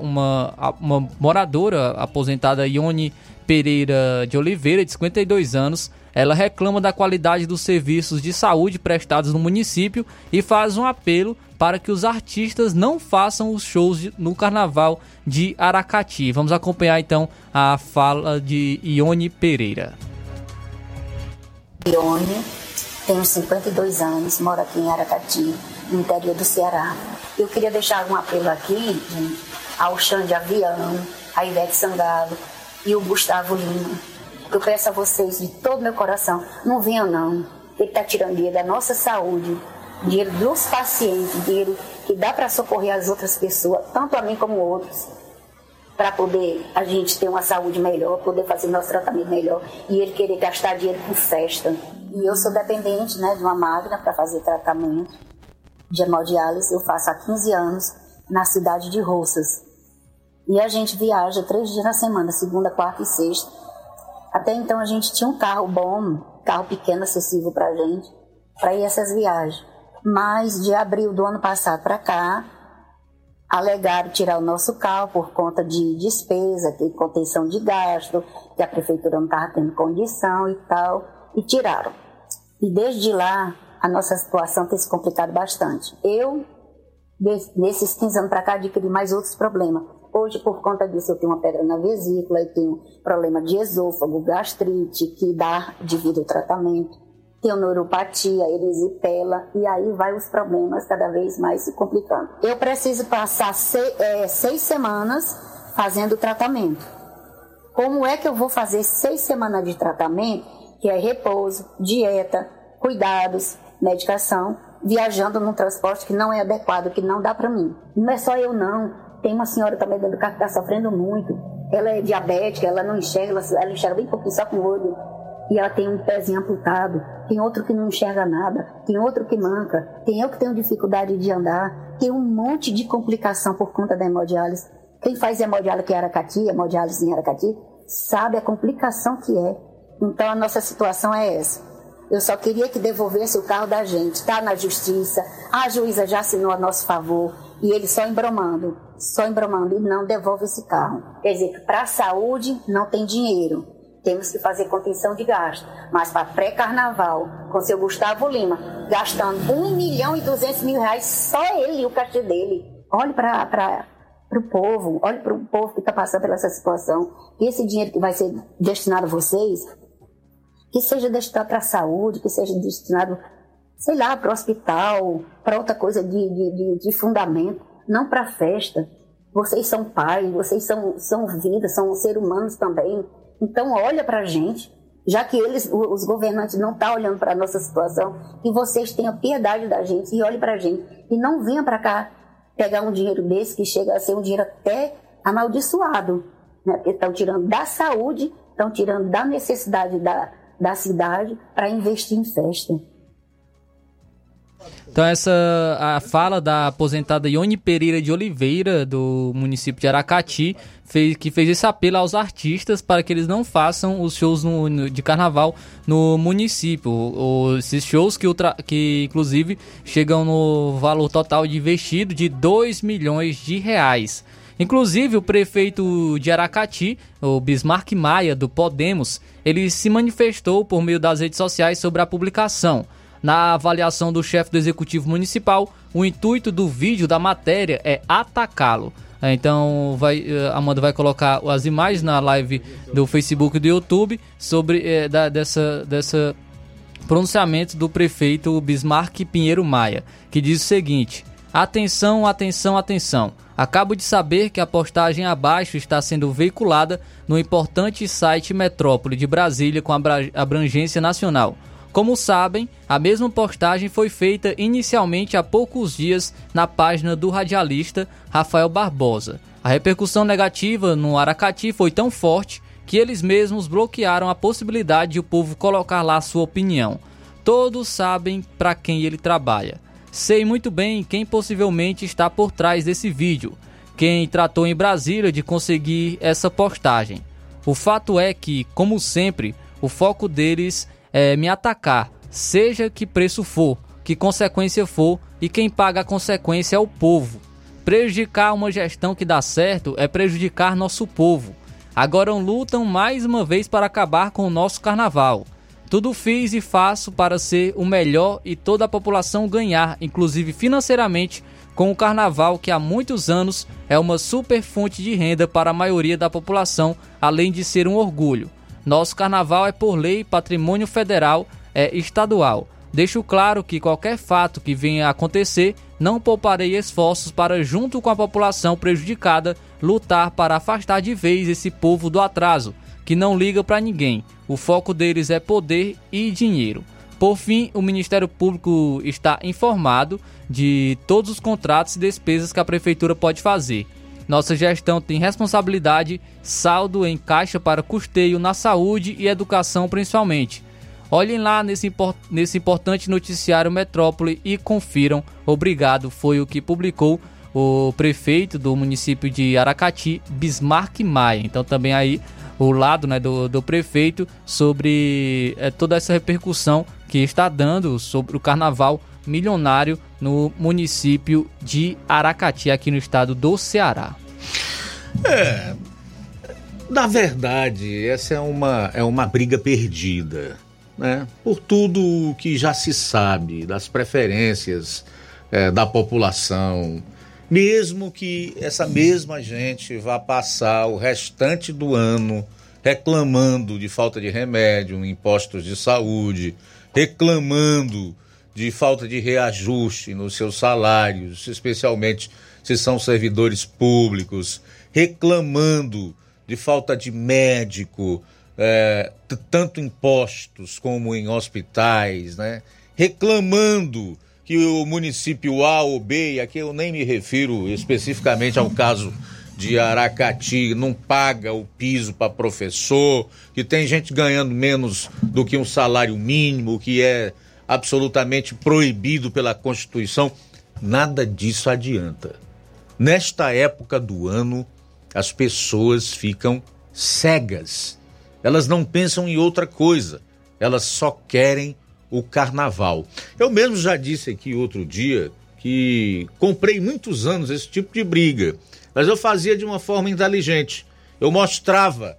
uma, uma moradora aposentada Ione Pereira de Oliveira, de 52 anos, ela reclama da qualidade dos serviços de saúde prestados no município e faz um apelo para que os artistas não façam os shows no carnaval de Aracati. Vamos acompanhar então a fala de Ione Pereira. Ione, tenho 52 anos, moro aqui em Aracati, no interior do Ceará. Eu queria deixar um apelo aqui gente, ao Xande Avião, a Ivete Sangalo e o Gustavo Lima. Eu peço a vocês de todo meu coração, não venham não. Ele está tirando dinheiro da nossa saúde, dinheiro dos pacientes, dinheiro que dá para socorrer as outras pessoas, tanto a mim como outros, para poder a gente ter uma saúde melhor, poder fazer nosso tratamento melhor e ele querer gastar dinheiro com festa. E eu sou dependente né, de uma máquina para fazer tratamento de hemodiálise, eu faço há 15 anos na cidade de Roças. E a gente viaja três dias na semana, segunda, quarta e sexta. Até então a gente tinha um carro bom, carro pequeno, acessível para a gente, para ir essas viagens. Mas de abril do ano passado para cá, alegaram tirar o nosso carro por conta de despesa, de contenção de gasto, que a prefeitura não estava tendo condição e tal, e tiraram. E desde lá, a nossa situação tem se complicado bastante. Eu, nesses 15 anos para cá, adquiri mais outros problemas. Hoje, por conta disso, eu tenho uma pedra na vesícula, eu tenho problema de esôfago, gastrite, que dá devido ao tratamento tenho neuropatia, erisipela, e aí vai os problemas cada vez mais se complicando. Eu preciso passar seis, é, seis semanas fazendo tratamento. Como é que eu vou fazer seis semanas de tratamento, que é repouso, dieta, cuidados, medicação, viajando num transporte que não é adequado, que não dá para mim? Não é só eu não, tem uma senhora também dentro do carro que está sofrendo muito. Ela é diabética, ela não enxerga, ela, ela enxerga bem pouquinho só com o olho e ela tem um pezinho amputado, tem outro que não enxerga nada, tem outro que manca, tem eu que tenho dificuldade de andar, tem um monte de complicação por conta da hemodiálise. Quem faz hemodiálise é Aracati, hemodiálise em Aracati, sabe a complicação que é. Então a nossa situação é essa. Eu só queria que devolvesse o carro da gente. Está na justiça, a juíza já assinou a nosso favor e ele só embromando, só embromando e não devolve esse carro. Quer dizer para a saúde não tem dinheiro temos que fazer contenção de gasto. Mas para pré-carnaval, com seu Gustavo Lima, gastando 1 milhão e 200 mil reais, só ele e o cachê dele. Olhe para o povo, olhe para o povo que está passando por essa situação. E esse dinheiro que vai ser destinado a vocês, que seja destinado para a saúde, que seja destinado, sei lá, para o hospital, para outra coisa de, de, de, fundamento, não para festa. Vocês são pais, vocês são, são vida, são seres humanos também então, olha para a gente, já que eles, os governantes não estão tá olhando para a nossa situação, que vocês tenham piedade da gente e olhem para a gente. E não venham para cá pegar um dinheiro desse que chega a ser um dinheiro até amaldiçoado. Né? Porque estão tirando da saúde, estão tirando da necessidade da, da cidade para investir em festa. Então essa a fala da aposentada Ione Pereira de Oliveira do município de Aracati fez, que fez esse apelo aos artistas para que eles não façam os shows no, no, de carnaval no município. O, esses shows que, ultra, que inclusive chegam no valor total de investido de 2 milhões de reais. Inclusive, o prefeito de Aracati, o Bismarck Maia, do Podemos, ele se manifestou por meio das redes sociais sobre a publicação. Na avaliação do chefe do executivo municipal, o intuito do vídeo da matéria é atacá-lo. Então, vai, eh, Amanda vai colocar as imagens na live do Facebook e do YouTube sobre é, da, dessa, dessa pronunciamento do prefeito Bismarck Pinheiro Maia, que diz o seguinte: Atenção, atenção, atenção. Acabo de saber que a postagem abaixo está sendo veiculada no importante site Metrópole de Brasília com abrangência nacional. Como sabem, a mesma postagem foi feita inicialmente há poucos dias na página do radialista Rafael Barbosa. A repercussão negativa no Aracati foi tão forte que eles mesmos bloquearam a possibilidade de o povo colocar lá sua opinião. Todos sabem para quem ele trabalha. Sei muito bem quem possivelmente está por trás desse vídeo, quem tratou em Brasília de conseguir essa postagem. O fato é que, como sempre, o foco deles é, me atacar, seja que preço for, que consequência for, e quem paga a consequência é o povo. Prejudicar uma gestão que dá certo é prejudicar nosso povo. Agora lutam mais uma vez para acabar com o nosso carnaval. Tudo fiz e faço para ser o melhor e toda a população ganhar, inclusive financeiramente, com o carnaval que há muitos anos é uma super fonte de renda para a maioria da população, além de ser um orgulho. Nosso carnaval é por lei patrimônio federal, é estadual. Deixo claro que qualquer fato que venha a acontecer, não pouparei esforços para, junto com a população prejudicada, lutar para afastar de vez esse povo do atraso, que não liga para ninguém. O foco deles é poder e dinheiro. Por fim, o Ministério Público está informado de todos os contratos e despesas que a prefeitura pode fazer. Nossa gestão tem responsabilidade, saldo em caixa para custeio na saúde e educação principalmente. Olhem lá nesse, nesse importante noticiário Metrópole e confiram. Obrigado, foi o que publicou o prefeito do município de Aracati, Bismarck Maia. Então também aí o lado né, do, do prefeito sobre é, toda essa repercussão que está dando sobre o carnaval milionário no município de Aracati, aqui no estado do Ceará. É, na verdade, essa é uma, é uma briga perdida, né? Por tudo que já se sabe das preferências é, da população, mesmo que essa mesma gente vá passar o restante do ano reclamando de falta de remédio, impostos de saúde, reclamando de falta de reajuste nos seus salários, especialmente se são servidores públicos, reclamando de falta de médico, é, tanto em postos como em hospitais, né? reclamando que o município A ou B, aqui eu nem me refiro especificamente ao caso de Aracati, não paga o piso para professor, que tem gente ganhando menos do que um salário mínimo, que é absolutamente proibido pela Constituição. Nada disso adianta. Nesta época do ano, as pessoas ficam cegas. Elas não pensam em outra coisa. Elas só querem o carnaval. Eu mesmo já disse aqui outro dia que comprei muitos anos esse tipo de briga, mas eu fazia de uma forma inteligente. Eu mostrava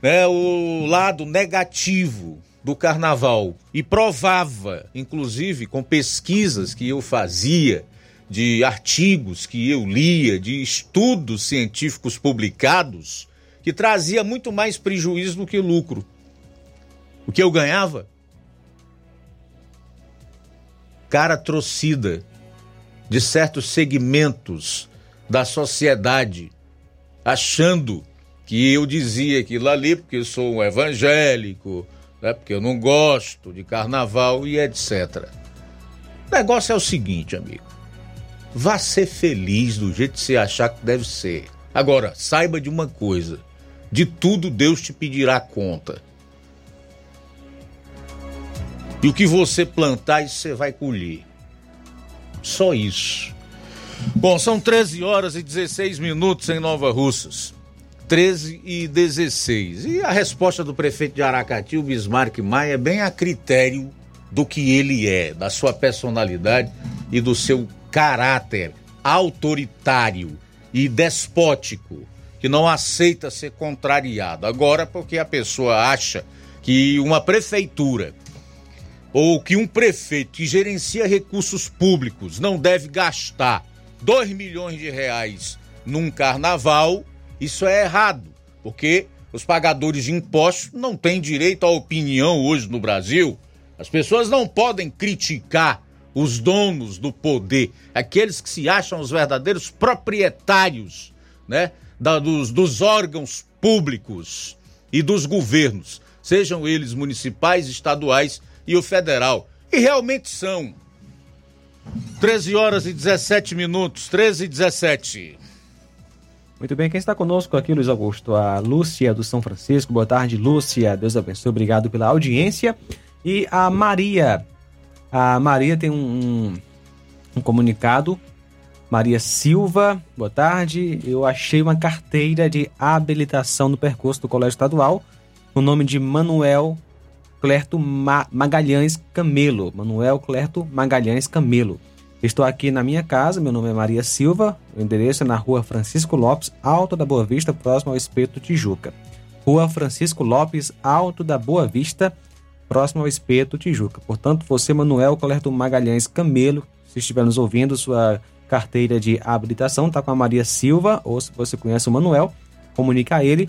né, o lado negativo do carnaval e provava, inclusive com pesquisas que eu fazia, de artigos que eu lia, de estudos científicos publicados, que trazia muito mais prejuízo do que lucro. O que eu ganhava? Cara trocida de certos segmentos da sociedade, achando que eu dizia aquilo ali porque eu sou um evangélico, né, porque eu não gosto de carnaval e etc. O negócio é o seguinte, amigo. Vá ser feliz do jeito que você achar que deve ser. Agora, saiba de uma coisa: de tudo Deus te pedirá conta. E o que você plantar, isso você vai colher. Só isso. Bom, são 13 horas e 16 minutos em Nova Russas. 13 e 16. E a resposta do prefeito de Aracati, o Bismarck Maia, é bem a critério do que ele é, da sua personalidade e do seu caráter autoritário e despótico, que não aceita ser contrariado. Agora, porque a pessoa acha que uma prefeitura ou que um prefeito que gerencia recursos públicos não deve gastar 2 milhões de reais num carnaval, isso é errado, porque os pagadores de impostos não têm direito à opinião hoje no Brasil. As pessoas não podem criticar os donos do poder, aqueles que se acham os verdadeiros proprietários, né, da, dos, dos órgãos públicos e dos governos, sejam eles municipais, estaduais e o federal. E realmente são. 13 horas e 17 minutos, 13 e 17. Muito bem, quem está conosco aqui, Luiz Augusto? A Lúcia do São Francisco. Boa tarde, Lúcia. Deus abençoe. Obrigado pela audiência. E a Maria. A Maria tem um, um, um comunicado. Maria Silva, boa tarde. Eu achei uma carteira de habilitação no percurso do Colégio Estadual, o nome de Manuel Clerto Ma Magalhães Camelo. Manuel Clerto Magalhães Camelo. Estou aqui na minha casa, meu nome é Maria Silva, o endereço é na rua Francisco Lopes, Alto da Boa Vista, próximo ao Espeto Tijuca. Rua Francisco Lopes, Alto da Boa Vista, próximo ao Espeto Tijuca. Portanto, você, Manuel Colerto Magalhães Camelo, se estiver nos ouvindo, sua carteira de habilitação está com a Maria Silva, ou se você conhece o Manuel, comunica a ele.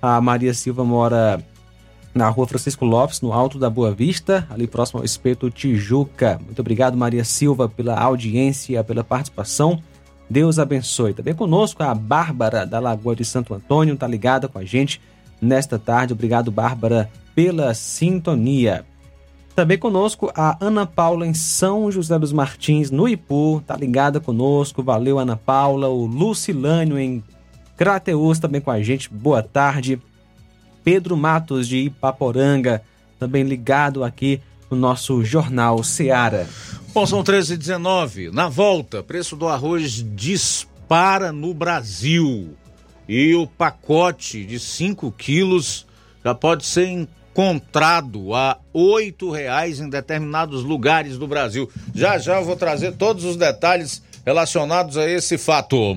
A Maria Silva mora na rua Francisco Lopes, no Alto da Boa Vista, ali próximo ao Espeto Tijuca. Muito obrigado, Maria Silva, pela audiência, pela participação. Deus abençoe. Também conosco a Bárbara da Lagoa de Santo Antônio, tá ligada com a gente nesta tarde. Obrigado, Bárbara, pela sintonia. Também conosco a Ana Paula em São José dos Martins, no Ipu, tá ligada conosco. Valeu, Ana Paula. O Lucilânio em Crateus também com a gente. Boa tarde. Pedro Matos de Ipaporanga, também ligado aqui no nosso Jornal Seara. Bom, são 13 e 19. Na volta, preço do arroz dispara no Brasil. E o pacote de 5 quilos já pode ser encontrado a R$ reais em determinados lugares do Brasil. Já já eu vou trazer todos os detalhes relacionados a esse fato.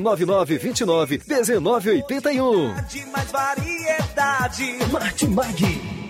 9929 1981. De mais variedade. Martimag.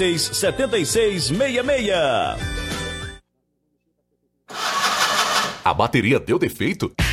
76 76 66. A bateria deu defeito?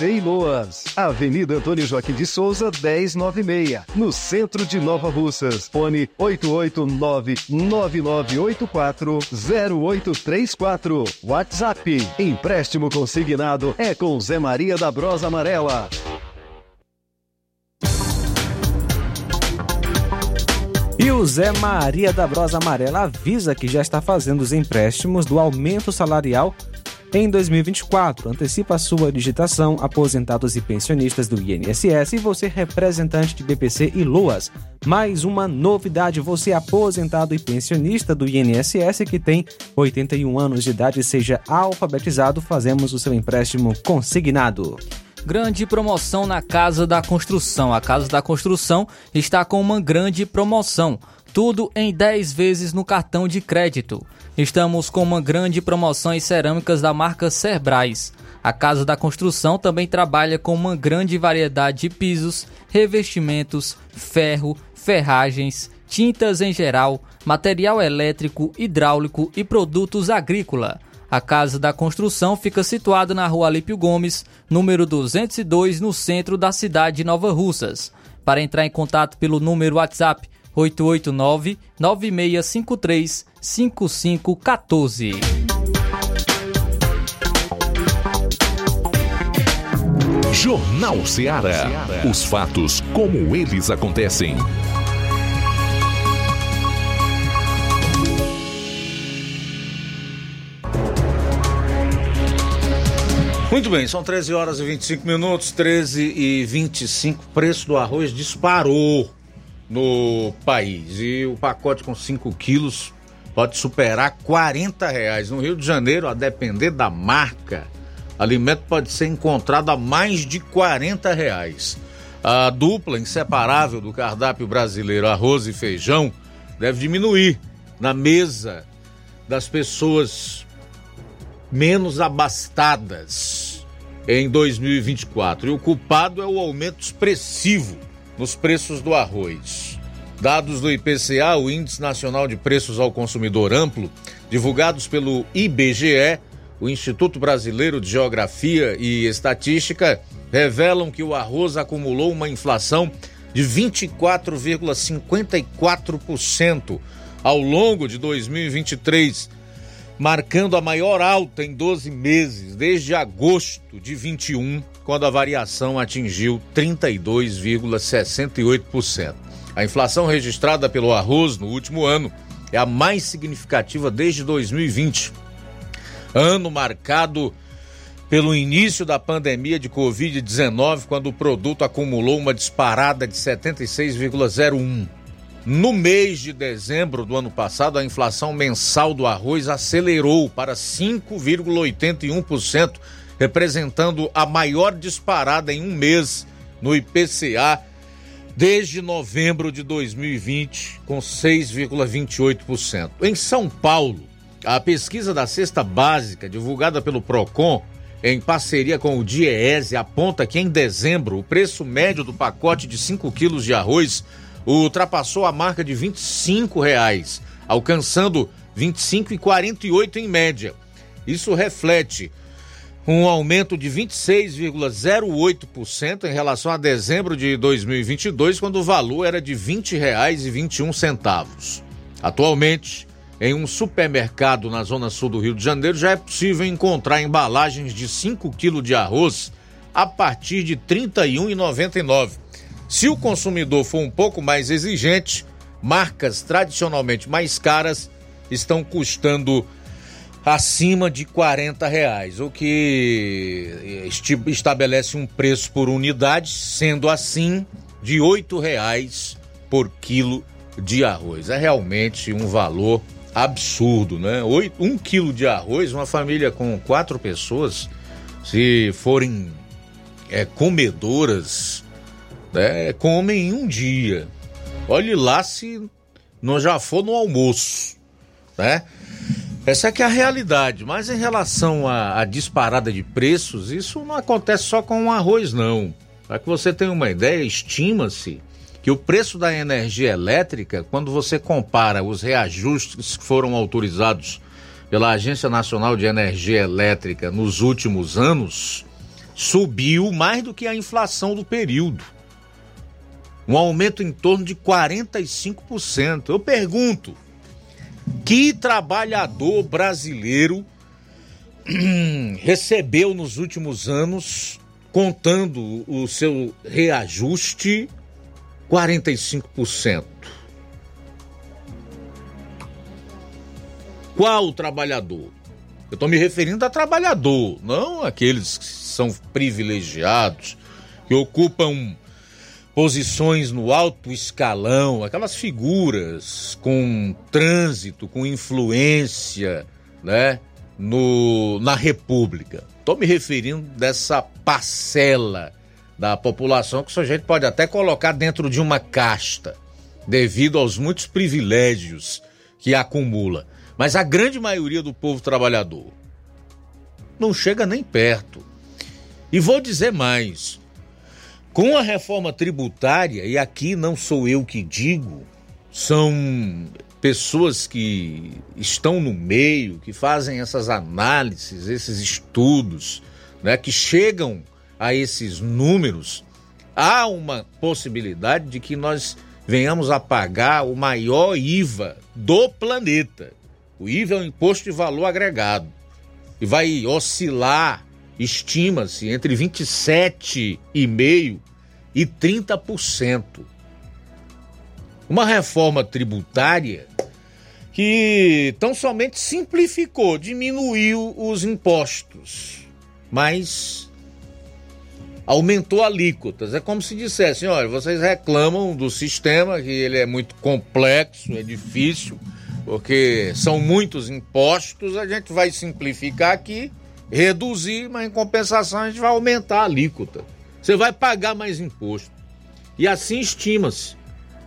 e Loas. Avenida Antônio Joaquim de Souza, 1096, no centro de Nova Russas. Fone 889-9984-0834. WhatsApp. Empréstimo consignado é com Zé Maria da Brosa Amarela. E o Zé Maria da Brosa Amarela avisa que já está fazendo os empréstimos do aumento salarial em 2024. Antecipa a sua digitação, aposentados e pensionistas do INSS e você representante de BPC e LOAS. Mais uma novidade, você aposentado e pensionista do INSS que tem 81 anos de idade seja alfabetizado, fazemos o seu empréstimo consignado. Grande promoção na Casa da Construção. A Casa da Construção está com uma grande promoção. Tudo em 10 vezes no cartão de crédito. Estamos com uma grande promoção em cerâmicas da marca Cerbrais. A Casa da Construção também trabalha com uma grande variedade de pisos, revestimentos, ferro, ferragens, tintas em geral, material elétrico, hidráulico e produtos agrícola. A Casa da Construção fica situada na Rua Alípio Gomes, número 202, no centro da cidade de Nova Russas. Para entrar em contato pelo número WhatsApp 889 9653 5514. Jornal Ceará. Os fatos como eles acontecem. Muito bem, são 13 horas e 25 minutos, 13 e 25. Preço do arroz disparou no país. E o pacote com 5 quilos pode superar 40 reais. No Rio de Janeiro, a depender da marca, alimento pode ser encontrado a mais de 40 reais. A dupla inseparável do cardápio brasileiro, arroz e feijão, deve diminuir na mesa das pessoas menos abastadas em 2024. E o culpado é o aumento expressivo nos preços do arroz. Dados do IPCA, o Índice Nacional de Preços ao Consumidor Amplo, divulgados pelo IBGE, o Instituto Brasileiro de Geografia e Estatística, revelam que o arroz acumulou uma inflação de 24,54% ao longo de 2023, marcando a maior alta em 12 meses, desde agosto de 21, quando a variação atingiu 32,68%. A inflação registrada pelo arroz no último ano é a mais significativa desde 2020, ano marcado pelo início da pandemia de Covid-19, quando o produto acumulou uma disparada de 76,01. No mês de dezembro do ano passado, a inflação mensal do arroz acelerou para 5,81%, representando a maior disparada em um mês no IPCA desde novembro de 2020, com 6,28%. Em São Paulo, a pesquisa da cesta básica, divulgada pelo PROCON, em parceria com o DIEESE, aponta que em dezembro o preço médio do pacote de 5 quilos de arroz ultrapassou a marca de 25 reais, alcançando R$ 25,48 em média. Isso reflete um aumento de 26,08% em relação a dezembro de 2022, quando o valor era de R$ 20,21. Atualmente, em um supermercado na zona sul do Rio de Janeiro, já é possível encontrar embalagens de 5 kg de arroz a partir de R$ 31,99. Se o consumidor for um pouco mais exigente, marcas tradicionalmente mais caras estão custando acima de 40 reais, o que estabelece um preço por unidade, sendo assim de oito reais por quilo de arroz. É realmente um valor absurdo, né? Um quilo de arroz, uma família com quatro pessoas, se forem é, comedoras, né, comem em um dia. Olhe lá se não já for no almoço, né? Essa é que é a realidade, mas em relação à, à disparada de preços, isso não acontece só com o arroz, não. Para que você tenha uma ideia, estima-se que o preço da energia elétrica, quando você compara os reajustes que foram autorizados pela Agência Nacional de Energia Elétrica nos últimos anos, subiu mais do que a inflação do período. Um aumento em torno de 45%. Eu pergunto, que trabalhador brasileiro recebeu nos últimos anos, contando o seu reajuste, 45%. Qual trabalhador? Eu estou me referindo a trabalhador, não aqueles que são privilegiados, que ocupam posições no alto escalão, aquelas figuras com trânsito, com influência, né, no, na República. Estou me referindo dessa parcela da população que o sujeito pode até colocar dentro de uma casta, devido aos muitos privilégios que acumula. Mas a grande maioria do povo trabalhador não chega nem perto. E vou dizer mais: com a reforma tributária, e aqui não sou eu que digo, são pessoas que estão no meio, que fazem essas análises, esses estudos, né, que chegam a esses números, há uma possibilidade de que nós venhamos a pagar o maior IVA do planeta. O IVA é o imposto de valor agregado e vai oscilar, estima-se, entre 27,5% e 30%. Uma reforma tributária que tão somente simplificou, diminuiu os impostos, mas aumentou alíquotas. É como se dissessem, olha, vocês reclamam do sistema, que ele é muito complexo, é difícil, porque são muitos impostos, a gente vai simplificar aqui, reduzir, mas em compensação a gente vai aumentar a alíquota. Você vai pagar mais imposto. E assim estima-se.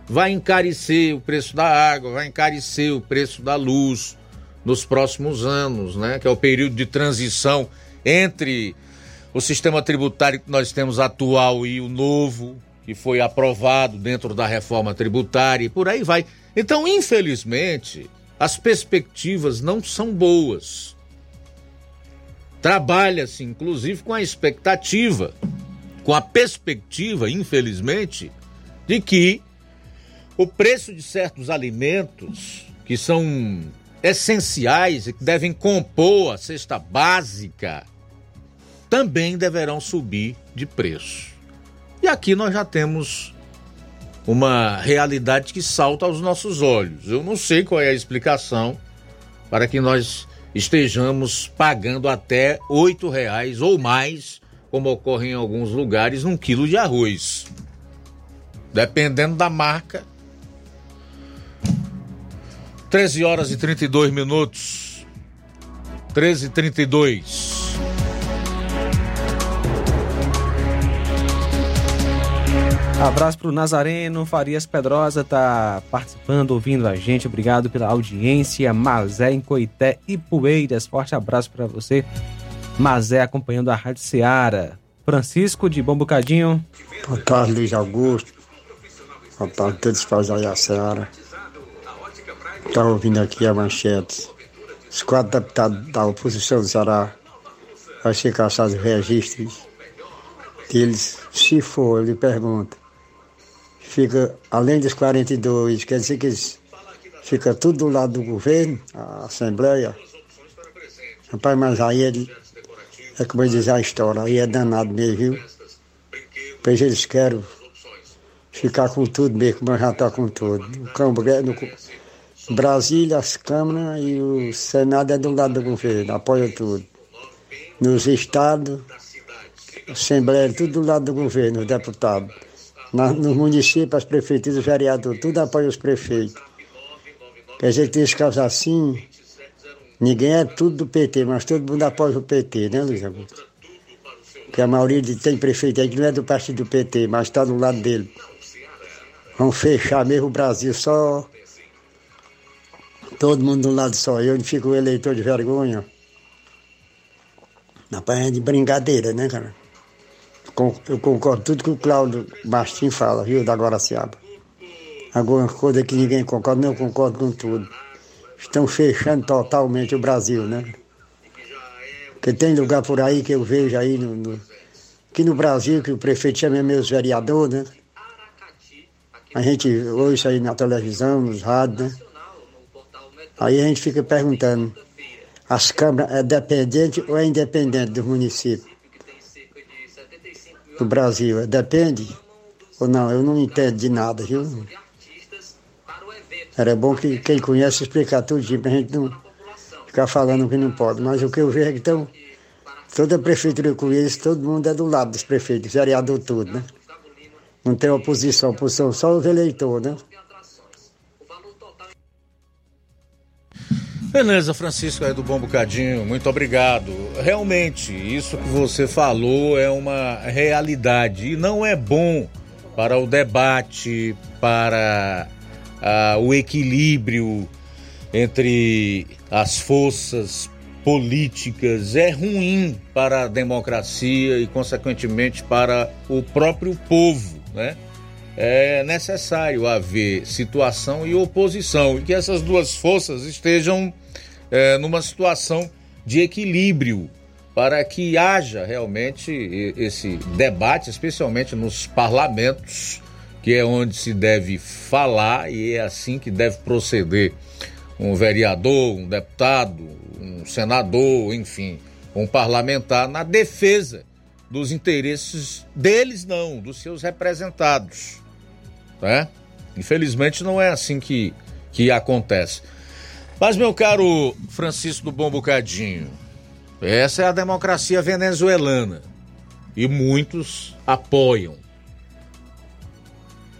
Vai encarecer o preço da água, vai encarecer o preço da luz, nos próximos anos, né? Que é o período de transição entre o sistema tributário que nós temos atual e o novo, que foi aprovado dentro da reforma tributária e por aí vai. Então, infelizmente, as perspectivas não são boas. Trabalha-se, inclusive, com a expectativa, com a perspectiva, infelizmente, de que o preço de certos alimentos que são essenciais e que devem compor a cesta básica também deverão subir de preço. E aqui nós já temos uma realidade que salta aos nossos olhos. Eu não sei qual é a explicação para que nós estejamos pagando até oito reais ou mais, como ocorre em alguns lugares, um quilo de arroz. Dependendo da marca. 13 horas e 32 minutos. 13 e 32. Abraço pro Nazareno, Farias Pedrosa tá participando, ouvindo a gente. Obrigado pela audiência. Mazé em Coité e Poeiras. Forte abraço para você. Mazé acompanhando a Rádio Ceará. Francisco de Bom Bocadinho. Boa tarde, Luiz Augusto. Boa tarde, todos para a Ceará. Estava ouvindo aqui a manchete. Os quatro deputados da oposição do Ceará vai ser caçados registros deles. Se for, eu lhe pergunto fica além dos 42, quer dizer que fica tudo do lado do governo, a Assembleia. Rapaz, mas aí ele, é como dizer a história, aí é danado mesmo, viu? Pois eles querem ficar com tudo mesmo, como já está com tudo. O Congresso, no Brasília, as câmaras e o Senado é do lado do governo, apoia tudo. Nos estados, Assembleia, tudo do lado do governo, os deputados na, nos municípios, as prefeituras, os vereadores, tudo apoia os prefeitos. Quer dizer que nesse caso assim, ninguém é tudo do PT, mas todo mundo apoia o PT, né, Luiz Augusto? Porque a maioria de, tem prefeito aí que não é do partido do PT, mas está do lado dele. Vão fechar mesmo o Brasil só. Todo mundo do lado só. Eu não fico eleitor de vergonha. Na praia de brincadeira, né, cara? Eu concordo tudo que o Cláudio Bastin fala, viu, da Guaraciaba. Alguma coisa que ninguém concorda, eu concordo com tudo. Estão fechando totalmente o Brasil, né? Porque tem lugar por aí que eu vejo aí, no, no aqui no Brasil, que o prefeito chama meus vereadores, né? A gente ouve isso aí na televisão, nos rádios, né? Aí a gente fica perguntando, as câmaras é dependente ou é independente do município? Do Brasil. Depende ou não? Eu não entendo de nada, viu? Era bom que quem conhece explicar tudo para a gente não ficar falando que não pode. Mas o que eu vejo é que então, toda a prefeitura que eu conheço, todo mundo é do lado dos prefeitos, vereador tudo, né? Não tem oposição, oposição só os eleitores, né? Beleza, Francisco aí do Bom Bocadinho, muito obrigado. Realmente, isso que você falou é uma realidade e não é bom para o debate, para ah, o equilíbrio entre as forças políticas, é ruim para a democracia e, consequentemente, para o próprio povo, né? É necessário haver situação e oposição e que essas duas forças estejam é, numa situação de equilíbrio para que haja realmente esse debate, especialmente nos parlamentos, que é onde se deve falar e é assim que deve proceder um vereador, um deputado, um senador, enfim, um parlamentar na defesa dos interesses deles não, dos seus representados, né? Infelizmente não é assim que, que acontece. Mas, meu caro Francisco do Bom Bocadinho, essa é a democracia venezuelana. E muitos apoiam,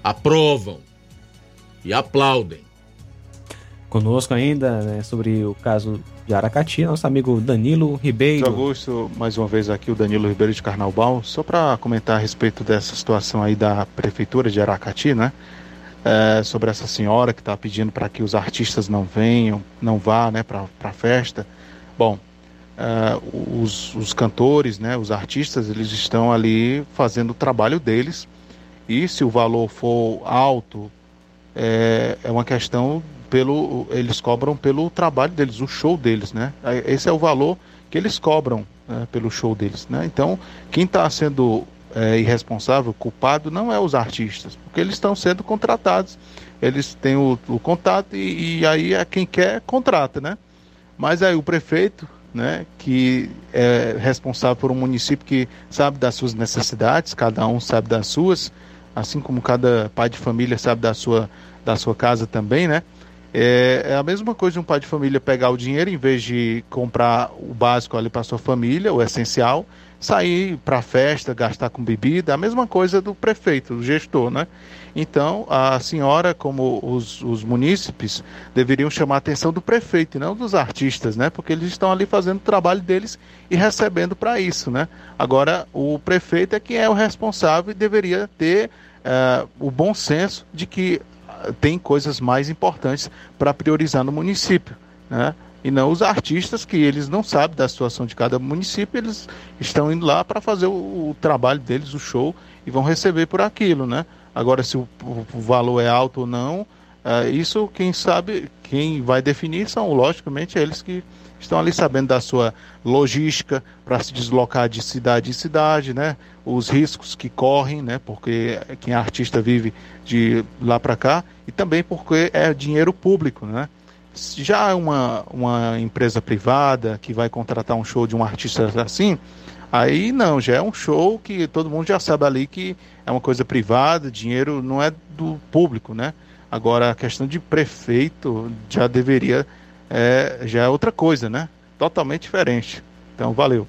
aprovam e aplaudem. Conosco ainda, né, sobre o caso de Aracati, nosso amigo Danilo Ribeiro. Augusto, mais uma vez aqui o Danilo Ribeiro de Carnaubal, só para comentar a respeito dessa situação aí da prefeitura de Aracati, né? É, sobre essa senhora que está pedindo para que os artistas não venham, não vá né, para a festa. Bom, é, os, os cantores, né, os artistas, eles estão ali fazendo o trabalho deles e se o valor for alto, é, é uma questão pelo eles cobram pelo trabalho deles, o show deles, né? Esse é o valor que eles cobram né, pelo show deles, né? Então, quem está sendo é, irresponsável, culpado, não é os artistas, porque eles estão sendo contratados, eles têm o, o contato e, e, aí é quem quer contrata, né? Mas aí o prefeito, né, que é responsável por um município que sabe das suas necessidades, cada um sabe das suas, assim como cada pai de família sabe da sua, da sua casa também, né? É, é, a mesma coisa de um pai de família pegar o dinheiro, em vez de comprar o básico ali para sua família, o essencial, sair para festa, gastar com bebida, a mesma coisa do prefeito, do gestor, né? Então, a senhora, como os, os munícipes, deveriam chamar a atenção do prefeito e não dos artistas, né? Porque eles estão ali fazendo o trabalho deles e recebendo para isso, né? Agora, o prefeito é quem é o responsável e deveria ter uh, o bom senso de que tem coisas mais importantes para priorizar no município, né? E não os artistas que eles não sabem da situação de cada município, eles estão indo lá para fazer o, o, trabalho deles, o show, e vão receber por aquilo, né? Agora, se o, o valor é alto ou não, é, isso quem sabe, quem vai definir são, logicamente, eles que estão ali sabendo da sua logística para se deslocar de cidade em cidade, né? Os riscos que correm, né? Porque quem é artista vive de lá para cá e também porque é dinheiro público, né? Já uma, uma empresa privada que vai contratar um show de um artista assim, aí não, já é um show que todo mundo já sabe ali que é uma coisa privada, dinheiro não é do público, né? Agora a questão de prefeito já deveria é, já é outra coisa, né? Totalmente diferente. Então, valeu.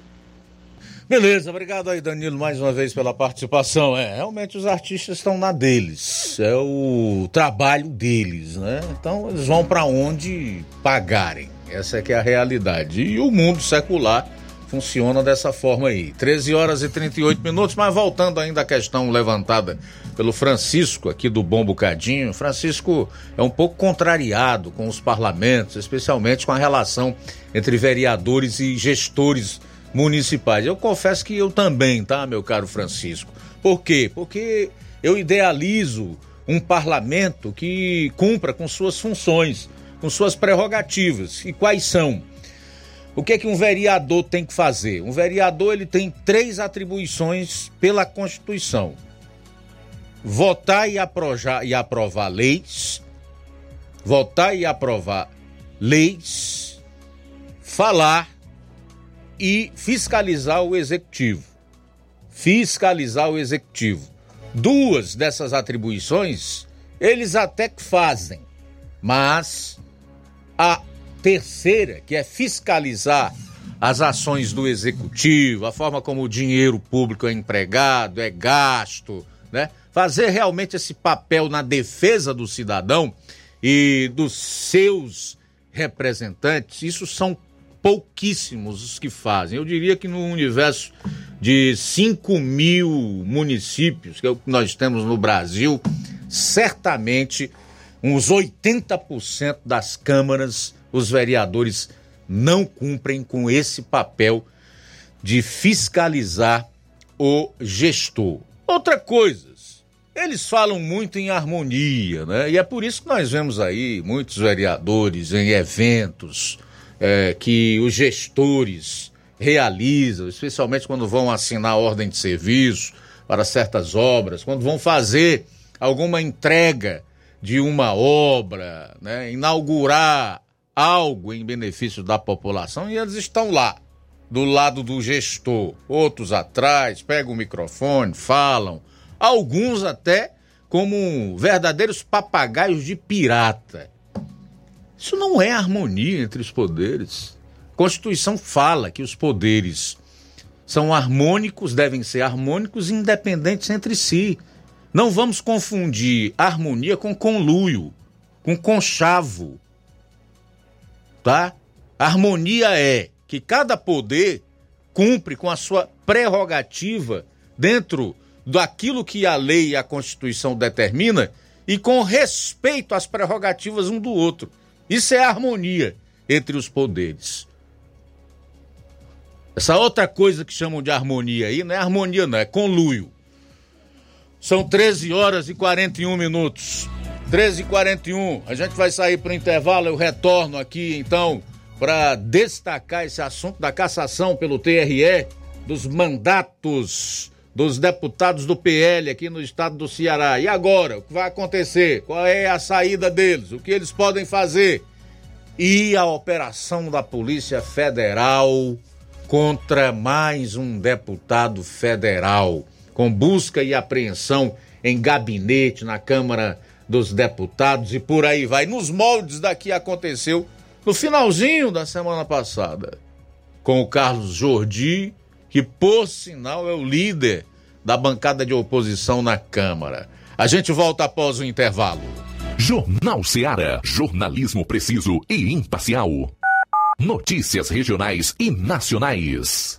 Beleza, obrigado aí, Danilo, mais uma vez pela participação. É, realmente os artistas estão na deles, é o trabalho deles, né? Então eles vão para onde pagarem. Essa é que é a realidade. E o mundo secular funciona dessa forma aí. 13 horas e 38 minutos, mas voltando ainda à questão levantada pelo Francisco aqui do Bom Bocadinho. Francisco é um pouco contrariado com os parlamentos, especialmente com a relação entre vereadores e gestores municipais. Eu confesso que eu também, tá, meu caro Francisco? Por quê? Porque eu idealizo um parlamento que cumpra com suas funções, com suas prerrogativas. E quais são? O que é que um vereador tem que fazer? Um vereador ele tem três atribuições pela Constituição: votar e aprovar, e aprovar leis, votar e aprovar leis, falar e fiscalizar o executivo. Fiscalizar o executivo. Duas dessas atribuições eles até que fazem, mas a terceira, que é fiscalizar as ações do executivo, a forma como o dinheiro público é empregado, é gasto, né? Fazer realmente esse papel na defesa do cidadão e dos seus representantes, isso são pouquíssimos os que fazem. Eu diria que no universo de 5 mil municípios que, é que nós temos no Brasil, certamente uns 80% das câmaras os vereadores não cumprem com esse papel de fiscalizar o gestor. Outra coisa, eles falam muito em harmonia, né? E é por isso que nós vemos aí muitos vereadores em eventos é, que os gestores realizam, especialmente quando vão assinar ordem de serviço para certas obras, quando vão fazer alguma entrega de uma obra, né? inaugurar algo em benefício da população e eles estão lá, do lado do gestor. Outros atrás, pegam o microfone, falam. Alguns até como verdadeiros papagaios de pirata. Isso não é harmonia entre os poderes. A Constituição fala que os poderes são harmônicos, devem ser harmônicos e independentes entre si. Não vamos confundir harmonia com conluio, com conchavo tá? harmonia é que cada poder cumpre com a sua prerrogativa dentro daquilo que a lei e a Constituição determina e com respeito às prerrogativas um do outro. Isso é harmonia entre os poderes. Essa outra coisa que chamam de harmonia aí não é harmonia, não, é conluio. São 13 horas e 41 minutos. 13 e 41 A gente vai sair para o intervalo. Eu retorno aqui então para destacar esse assunto da cassação pelo TRE dos mandatos dos deputados do PL aqui no estado do Ceará. E agora? O que vai acontecer? Qual é a saída deles? O que eles podem fazer? E a operação da Polícia Federal contra mais um deputado federal, com busca e apreensão em gabinete na Câmara dos Deputados e por aí vai. Nos moldes daqui aconteceu no finalzinho da semana passada, com o Carlos Jordi que por sinal é o líder da bancada de oposição na Câmara. A gente volta após o intervalo. Jornal Seara. Jornalismo preciso e imparcial. Notícias regionais e nacionais.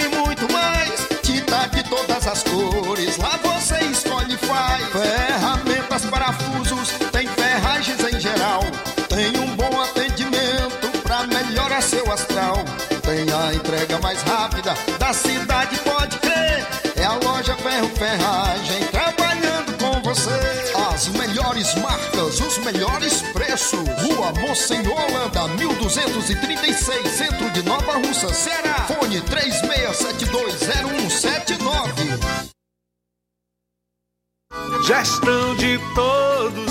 preços. Rua Monsenhor Holanda, 1236, centro de Nova Russa, Ceará. Fone 36720179. Gestão de todos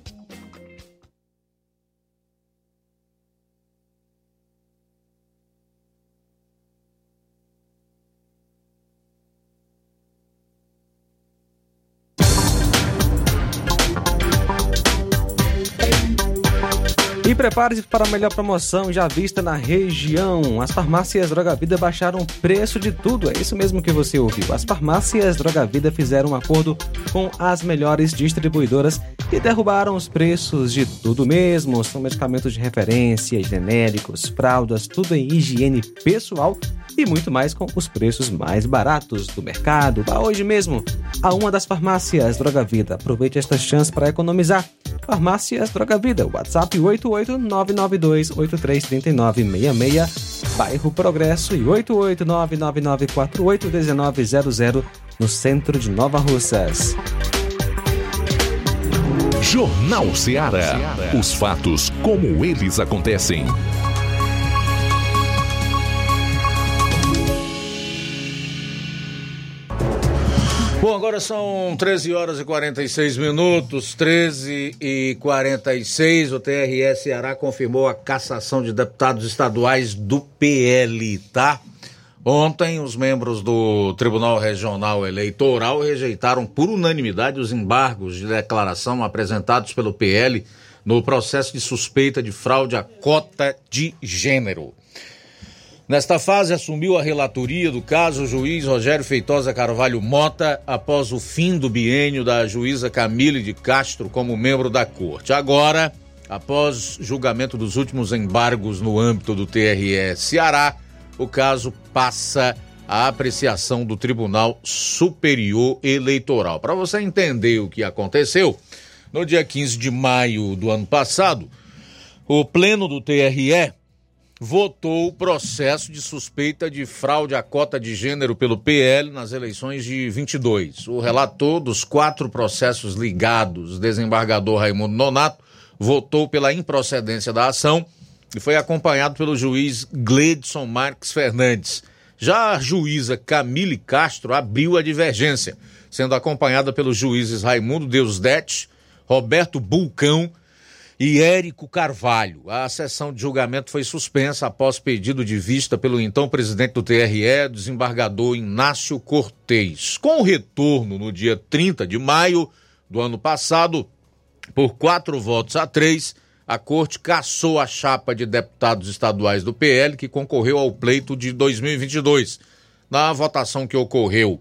E prepare-se para a melhor promoção já vista na região. As farmácias Droga Vida baixaram o preço de tudo. É isso mesmo que você ouviu. As farmácias Droga Vida fizeram um acordo com as melhores distribuidoras e derrubaram os preços de tudo mesmo. São medicamentos de referência, genéricos, fraldas, tudo em higiene pessoal e muito mais com os preços mais baratos do mercado. Vá hoje mesmo a uma das farmácias Droga Vida. Aproveite esta chance para economizar. Farmácias Droga Vida, WhatsApp 88992833966, bairro Progresso e 88999481900 no centro de Nova Russas. Jornal Seara. Os fatos como eles acontecem. Bom, agora são 13 horas e 46 minutos, 13 e 46. O TRS Ceará confirmou a cassação de deputados estaduais do PL, tá? Ontem, os membros do Tribunal Regional Eleitoral rejeitaram por unanimidade os embargos de declaração apresentados pelo PL no processo de suspeita de fraude à cota de gênero. Nesta fase, assumiu a relatoria do caso o juiz Rogério Feitosa Carvalho Mota, após o fim do biênio da juíza Camille de Castro como membro da corte. Agora, após julgamento dos últimos embargos no âmbito do TRE Ceará, o caso passa à apreciação do Tribunal Superior Eleitoral. Para você entender o que aconteceu, no dia 15 de maio do ano passado, o pleno do TRE votou o processo de suspeita de fraude à cota de gênero pelo PL nas eleições de 22. O relator dos quatro processos ligados, desembargador Raimundo Nonato, votou pela improcedência da ação e foi acompanhado pelo juiz Gledson Marques Fernandes. Já a juíza Camille Castro abriu a divergência, sendo acompanhada pelos juízes Raimundo Deusdete, Roberto Bulcão e Érico Carvalho. A sessão de julgamento foi suspensa após pedido de vista pelo então presidente do TRE, desembargador Inácio Cortez. Com o retorno no dia 30 de maio do ano passado, por quatro votos a três, a corte cassou a chapa de deputados estaduais do PL que concorreu ao pleito de 2022. Na votação que ocorreu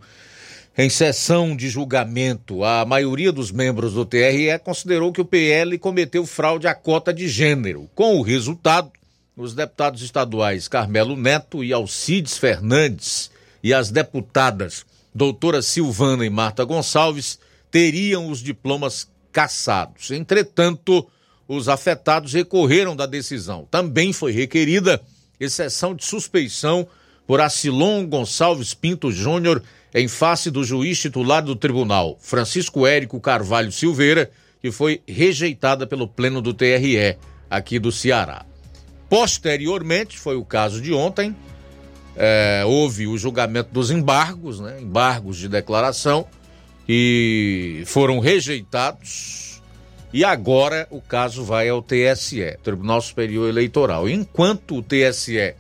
em sessão de julgamento, a maioria dos membros do TRE considerou que o PL cometeu fraude à cota de gênero. Com o resultado, os deputados estaduais Carmelo Neto e Alcides Fernandes e as deputadas doutora Silvana e Marta Gonçalves teriam os diplomas cassados. Entretanto, os afetados recorreram da decisão. Também foi requerida exceção de suspeição por Acilon Gonçalves Pinto Júnior em face do juiz titular do tribunal, Francisco Érico Carvalho Silveira, que foi rejeitada pelo pleno do TRE aqui do Ceará. Posteriormente, foi o caso de ontem, é, houve o julgamento dos embargos, né, embargos de declaração, que foram rejeitados e agora o caso vai ao TSE, Tribunal Superior Eleitoral. Enquanto o TSE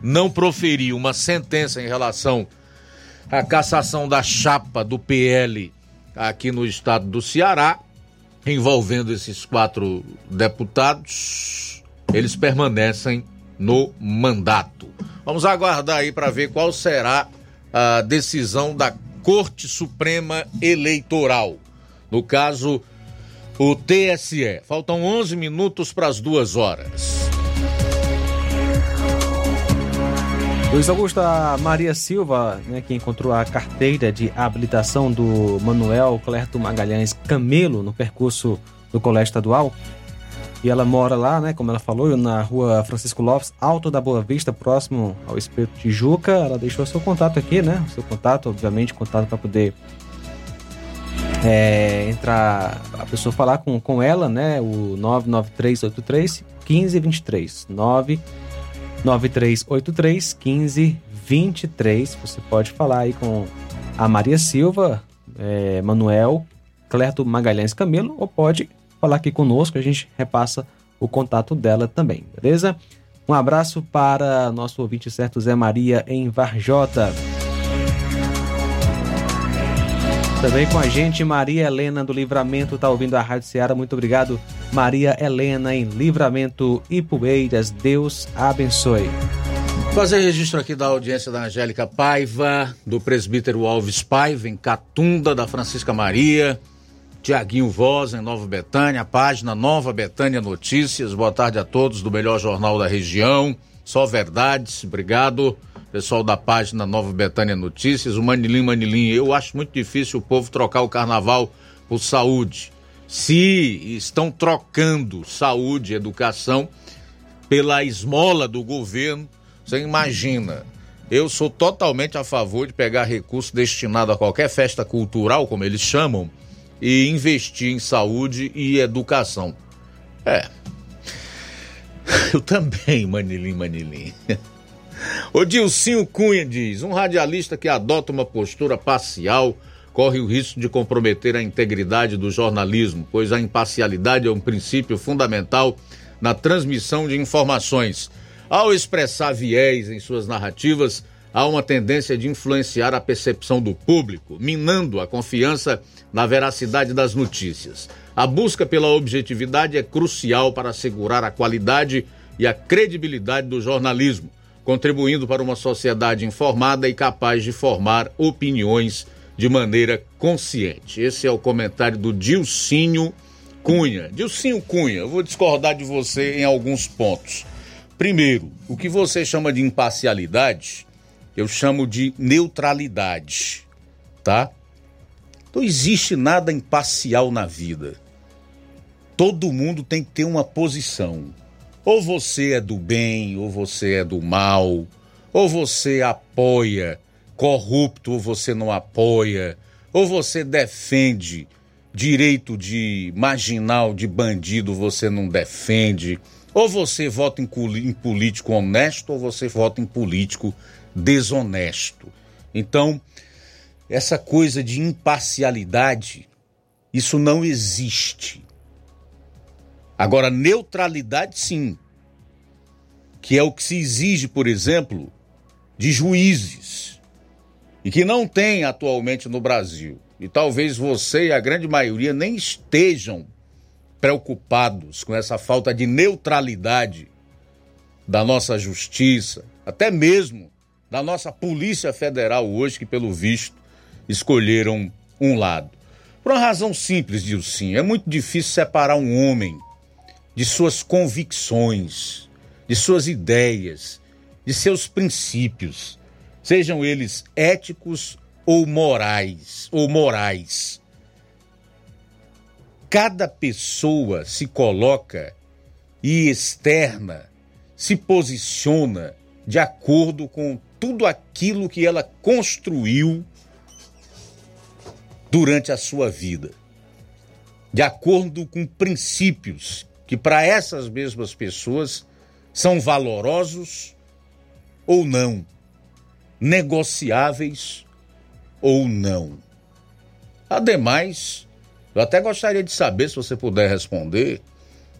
não proferir uma sentença em relação à cassação da chapa do PL aqui no estado do Ceará, envolvendo esses quatro deputados, eles permanecem no mandato. Vamos aguardar aí para ver qual será a decisão da Corte Suprema Eleitoral. No caso, o TSE. Faltam 11 minutos para as duas horas. Luiz Augusto, a Maria Silva, né, que encontrou a carteira de habilitação do Manuel Clerto Magalhães Camelo no percurso do Colégio Estadual, e ela mora lá, né, como ela falou, na rua Francisco Lopes, Alto da Boa Vista, próximo ao Espeto Tijuca. Ela deixou seu contato aqui, né? Seu contato, obviamente, contato para poder é, entrar, a pessoa falar com, com ela, né? O 99383 1523. 99383 1523. Você pode falar aí com a Maria Silva, é, Manuel, Clerto Magalhães Camelo, ou pode falar aqui conosco, a gente repassa o contato dela também, beleza? Um abraço para nosso ouvinte certo Zé Maria em Varjota. Também com a gente, Maria Helena do Livramento, tá ouvindo a Rádio Ceará. Muito obrigado, Maria Helena em Livramento e Poeiras. Deus abençoe. Fazer registro aqui da audiência da Angélica Paiva, do presbítero Alves Paiva, em Catunda, da Francisca Maria, Tiaguinho Voz, em Nova Betânia, página Nova Betânia Notícias. Boa tarde a todos do melhor jornal da região. Só verdades, obrigado pessoal da página Nova Betânia Notícias, o Manilim Manilim, eu acho muito difícil o povo trocar o carnaval por saúde. Se estão trocando saúde e educação pela esmola do governo, você imagina. Eu sou totalmente a favor de pegar recurso destinado a qualquer festa cultural, como eles chamam, e investir em saúde e educação. É. Eu também, Manilim Manilim. O Dilcinho Cunha diz: um radialista que adota uma postura parcial corre o risco de comprometer a integridade do jornalismo, pois a imparcialidade é um princípio fundamental na transmissão de informações. Ao expressar viés em suas narrativas, há uma tendência de influenciar a percepção do público, minando a confiança na veracidade das notícias. A busca pela objetividade é crucial para assegurar a qualidade e a credibilidade do jornalismo, contribuindo para uma sociedade informada e capaz de formar opiniões de maneira consciente. Esse é o comentário do Dilcinho Cunha. Dilcinho Cunha, eu vou discordar de você em alguns pontos. Primeiro, o que você chama de imparcialidade, eu chamo de neutralidade, tá? Não existe nada imparcial na vida. Todo mundo tem que ter uma posição. Ou você é do bem, ou você é do mal, ou você apoia corrupto, ou você não apoia, ou você defende direito de marginal, de bandido, você não defende. Ou você vota em, em político honesto, ou você vota em político desonesto. Então, essa coisa de imparcialidade, isso não existe. Agora, neutralidade, sim. Que é o que se exige, por exemplo, de juízes. E que não tem atualmente no Brasil. E talvez você e a grande maioria nem estejam preocupados com essa falta de neutralidade da nossa justiça, até mesmo da nossa Polícia Federal hoje, que pelo visto escolheram um lado. Por uma razão simples, Dilcinho, é muito difícil separar um homem de suas convicções, de suas ideias, de seus princípios, sejam eles éticos ou morais, ou morais. Cada pessoa se coloca e externa, se posiciona de acordo com tudo aquilo que ela construiu durante a sua vida, de acordo com princípios que para essas mesmas pessoas são valorosos ou não, negociáveis ou não. Ademais, eu até gostaria de saber, se você puder responder,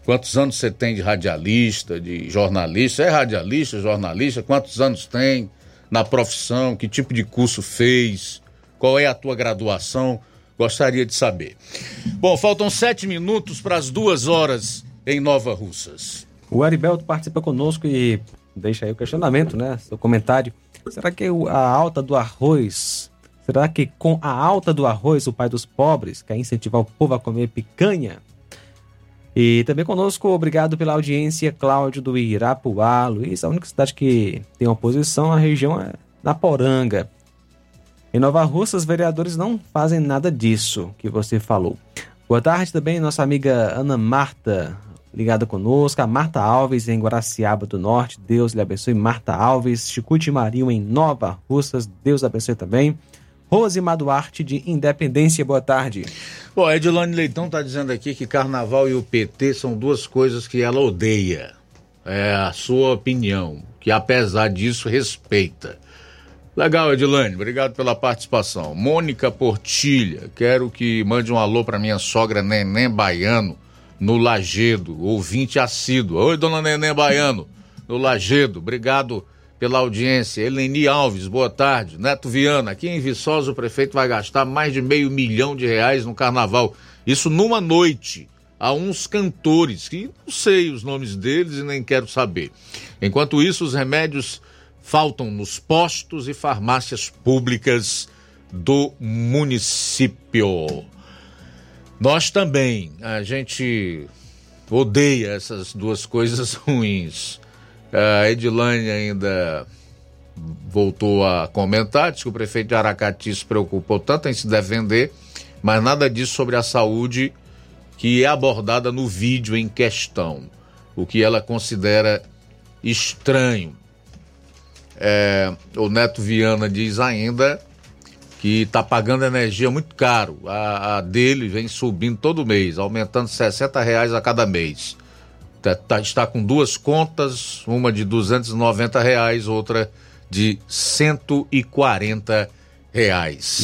quantos anos você tem de radialista, de jornalista? É radialista, jornalista? Quantos anos tem na profissão? Que tipo de curso fez? Qual é a tua graduação? Gostaria de saber. Bom, faltam sete minutos para as duas horas em Nova Russas. O Arivelto participa conosco e deixa aí o questionamento, né? Seu comentário. Será que a alta do arroz, será que com a alta do arroz o pai dos pobres quer incentivar o povo a comer picanha? E também conosco, obrigado pela audiência, Cláudio do Irapuá. Luiz, a única cidade que tem oposição à região é na Poranga. Em Nova Rússia, os vereadores não fazem nada disso que você falou. Boa tarde também, nossa amiga Ana Marta, ligada conosco. A Marta Alves, em Guaraciaba do Norte. Deus lhe abençoe. Marta Alves. Chicute Marinho, em Nova Russas. Deus abençoe também. Rose Duarte, de Independência. Boa tarde. Bom, Edilane Leitão está dizendo aqui que carnaval e o PT são duas coisas que ela odeia. É a sua opinião, que apesar disso respeita. Legal, Edilane, obrigado pela participação. Mônica Portilha, quero que mande um alô para minha sogra Neném Baiano, no Lagedo, ouvinte assíduo. Oi, dona Neném Baiano, no Lagedo, obrigado pela audiência. Eleni Alves, boa tarde. Neto Viana, aqui em Viçosa o prefeito vai gastar mais de meio milhão de reais no carnaval. Isso numa noite. Há uns cantores, que não sei os nomes deles e nem quero saber. Enquanto isso, os remédios faltam nos postos e farmácias públicas do município. Nós também, a gente odeia essas duas coisas ruins. A Edilane ainda voltou a comentar, disse que o prefeito de Aracati se preocupou tanto em se defender, mas nada disso sobre a saúde que é abordada no vídeo em questão, o que ela considera estranho. É, o Neto Viana diz ainda que está pagando energia muito caro. A, a, dele vem subindo todo mês, aumentando 60 reais a cada mês. Tá, tá, está com duas contas, uma de 290 reais, outra de 149 E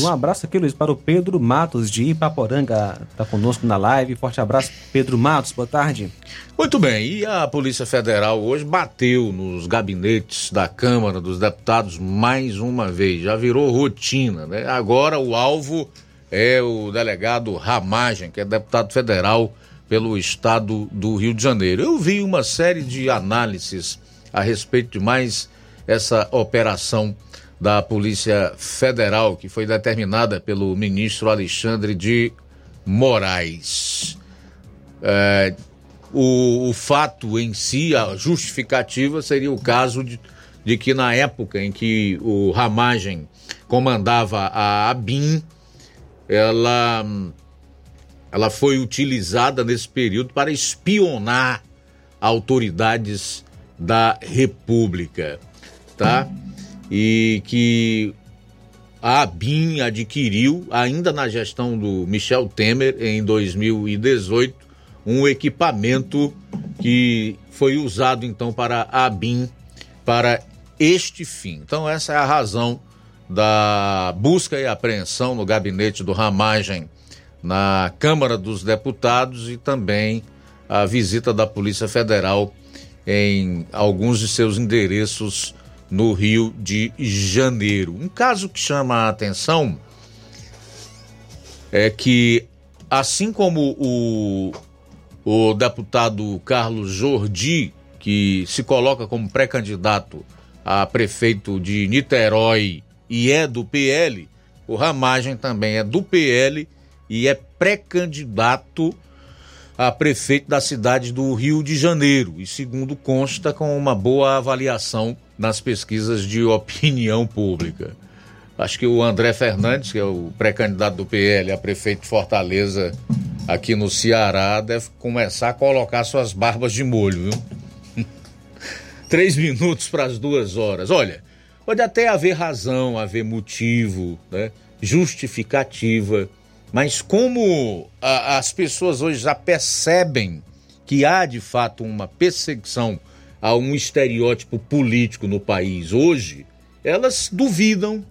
um abraço aqui, Luiz, para o Pedro Matos de Ipaporanga. Está conosco na live. Forte abraço, Pedro Matos. Boa tarde. Muito bem, e a Polícia Federal hoje bateu nos gabinetes da Câmara dos Deputados mais uma vez, já virou rotina, né? Agora o alvo é o delegado Ramagem, que é deputado federal pelo estado do Rio de Janeiro. Eu vi uma série de análises a respeito de mais essa operação da Polícia Federal, que foi determinada pelo ministro Alexandre de Moraes. É, o, o, fato em si, a justificativa, seria o caso de, de que na época em que o Ramagem comandava a ABIN, ela, ela foi utilizada nesse período para espionar autoridades da República, tá? E que a ABIN adquiriu, ainda na gestão do Michel Temer, em 2018, um equipamento que foi usado então para a ABIN para este fim. Então essa é a razão da busca e apreensão no gabinete do Ramagem na Câmara dos Deputados e também a visita da Polícia Federal em alguns de seus endereços no Rio de Janeiro. Um caso que chama a atenção é que, assim como o o deputado Carlos Jordi, que se coloca como pré-candidato a prefeito de Niterói e é do PL, o Ramagem também é do PL e é pré-candidato a prefeito da cidade do Rio de Janeiro. E segundo consta, com uma boa avaliação nas pesquisas de opinião pública. Acho que o André Fernandes, que é o pré-candidato do PL a prefeito de Fortaleza, aqui no Ceará deve começar a colocar suas barbas de molho, viu? Três minutos para as duas horas. Olha, pode até haver razão, haver motivo, né? justificativa, mas como a, as pessoas hoje já percebem que há de fato uma perseguição a um estereótipo político no país hoje, elas duvidam,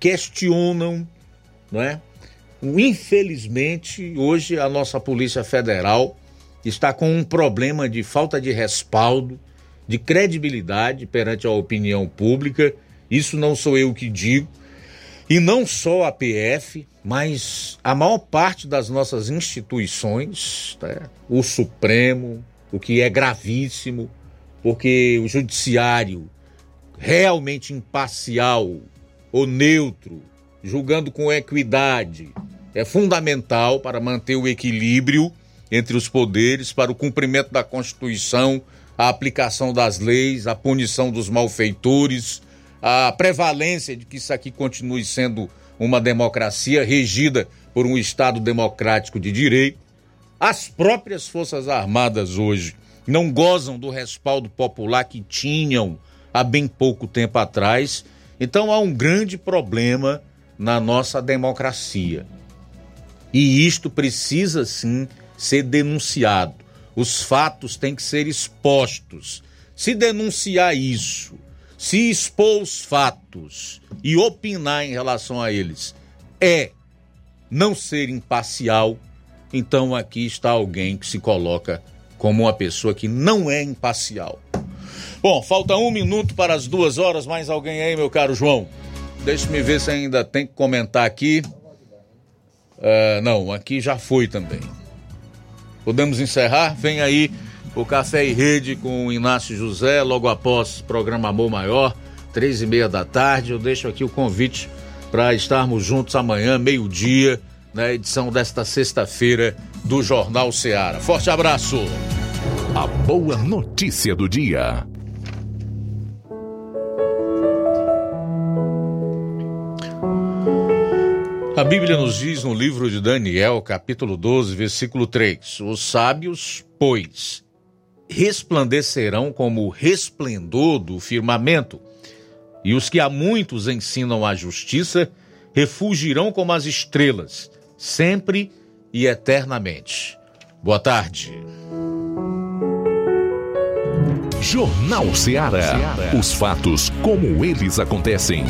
questionam, não é? Infelizmente, hoje a nossa Polícia Federal está com um problema de falta de respaldo, de credibilidade perante a opinião pública. Isso não sou eu que digo. E não só a PF, mas a maior parte das nossas instituições, tá? o Supremo, o que é gravíssimo, porque o Judiciário, realmente imparcial ou neutro, julgando com equidade, é fundamental para manter o equilíbrio entre os poderes, para o cumprimento da Constituição, a aplicação das leis, a punição dos malfeitores, a prevalência de que isso aqui continue sendo uma democracia regida por um Estado democrático de direito. As próprias Forças Armadas hoje não gozam do respaldo popular que tinham há bem pouco tempo atrás. Então há um grande problema na nossa democracia. E isto precisa sim ser denunciado. Os fatos têm que ser expostos. Se denunciar isso, se expor os fatos e opinar em relação a eles é não ser imparcial, então aqui está alguém que se coloca como uma pessoa que não é imparcial. Bom, falta um minuto para as duas horas. Mais alguém aí, meu caro João? Deixa-me ver se ainda tem que comentar aqui. Uh, não, aqui já foi também. Podemos encerrar? Vem aí o Café e Rede com o Inácio José, logo após o programa Amor Maior, três e meia da tarde. Eu deixo aqui o convite para estarmos juntos amanhã, meio-dia, na edição desta sexta-feira do Jornal Ceará. Forte abraço! A boa notícia do dia. A Bíblia nos diz no livro de Daniel, capítulo 12, versículo 3: Os sábios, pois, resplandecerão como o resplendor do firmamento, e os que a muitos ensinam a justiça refugirão como as estrelas, sempre e eternamente. Boa tarde. Jornal Ceará. Os fatos como eles acontecem.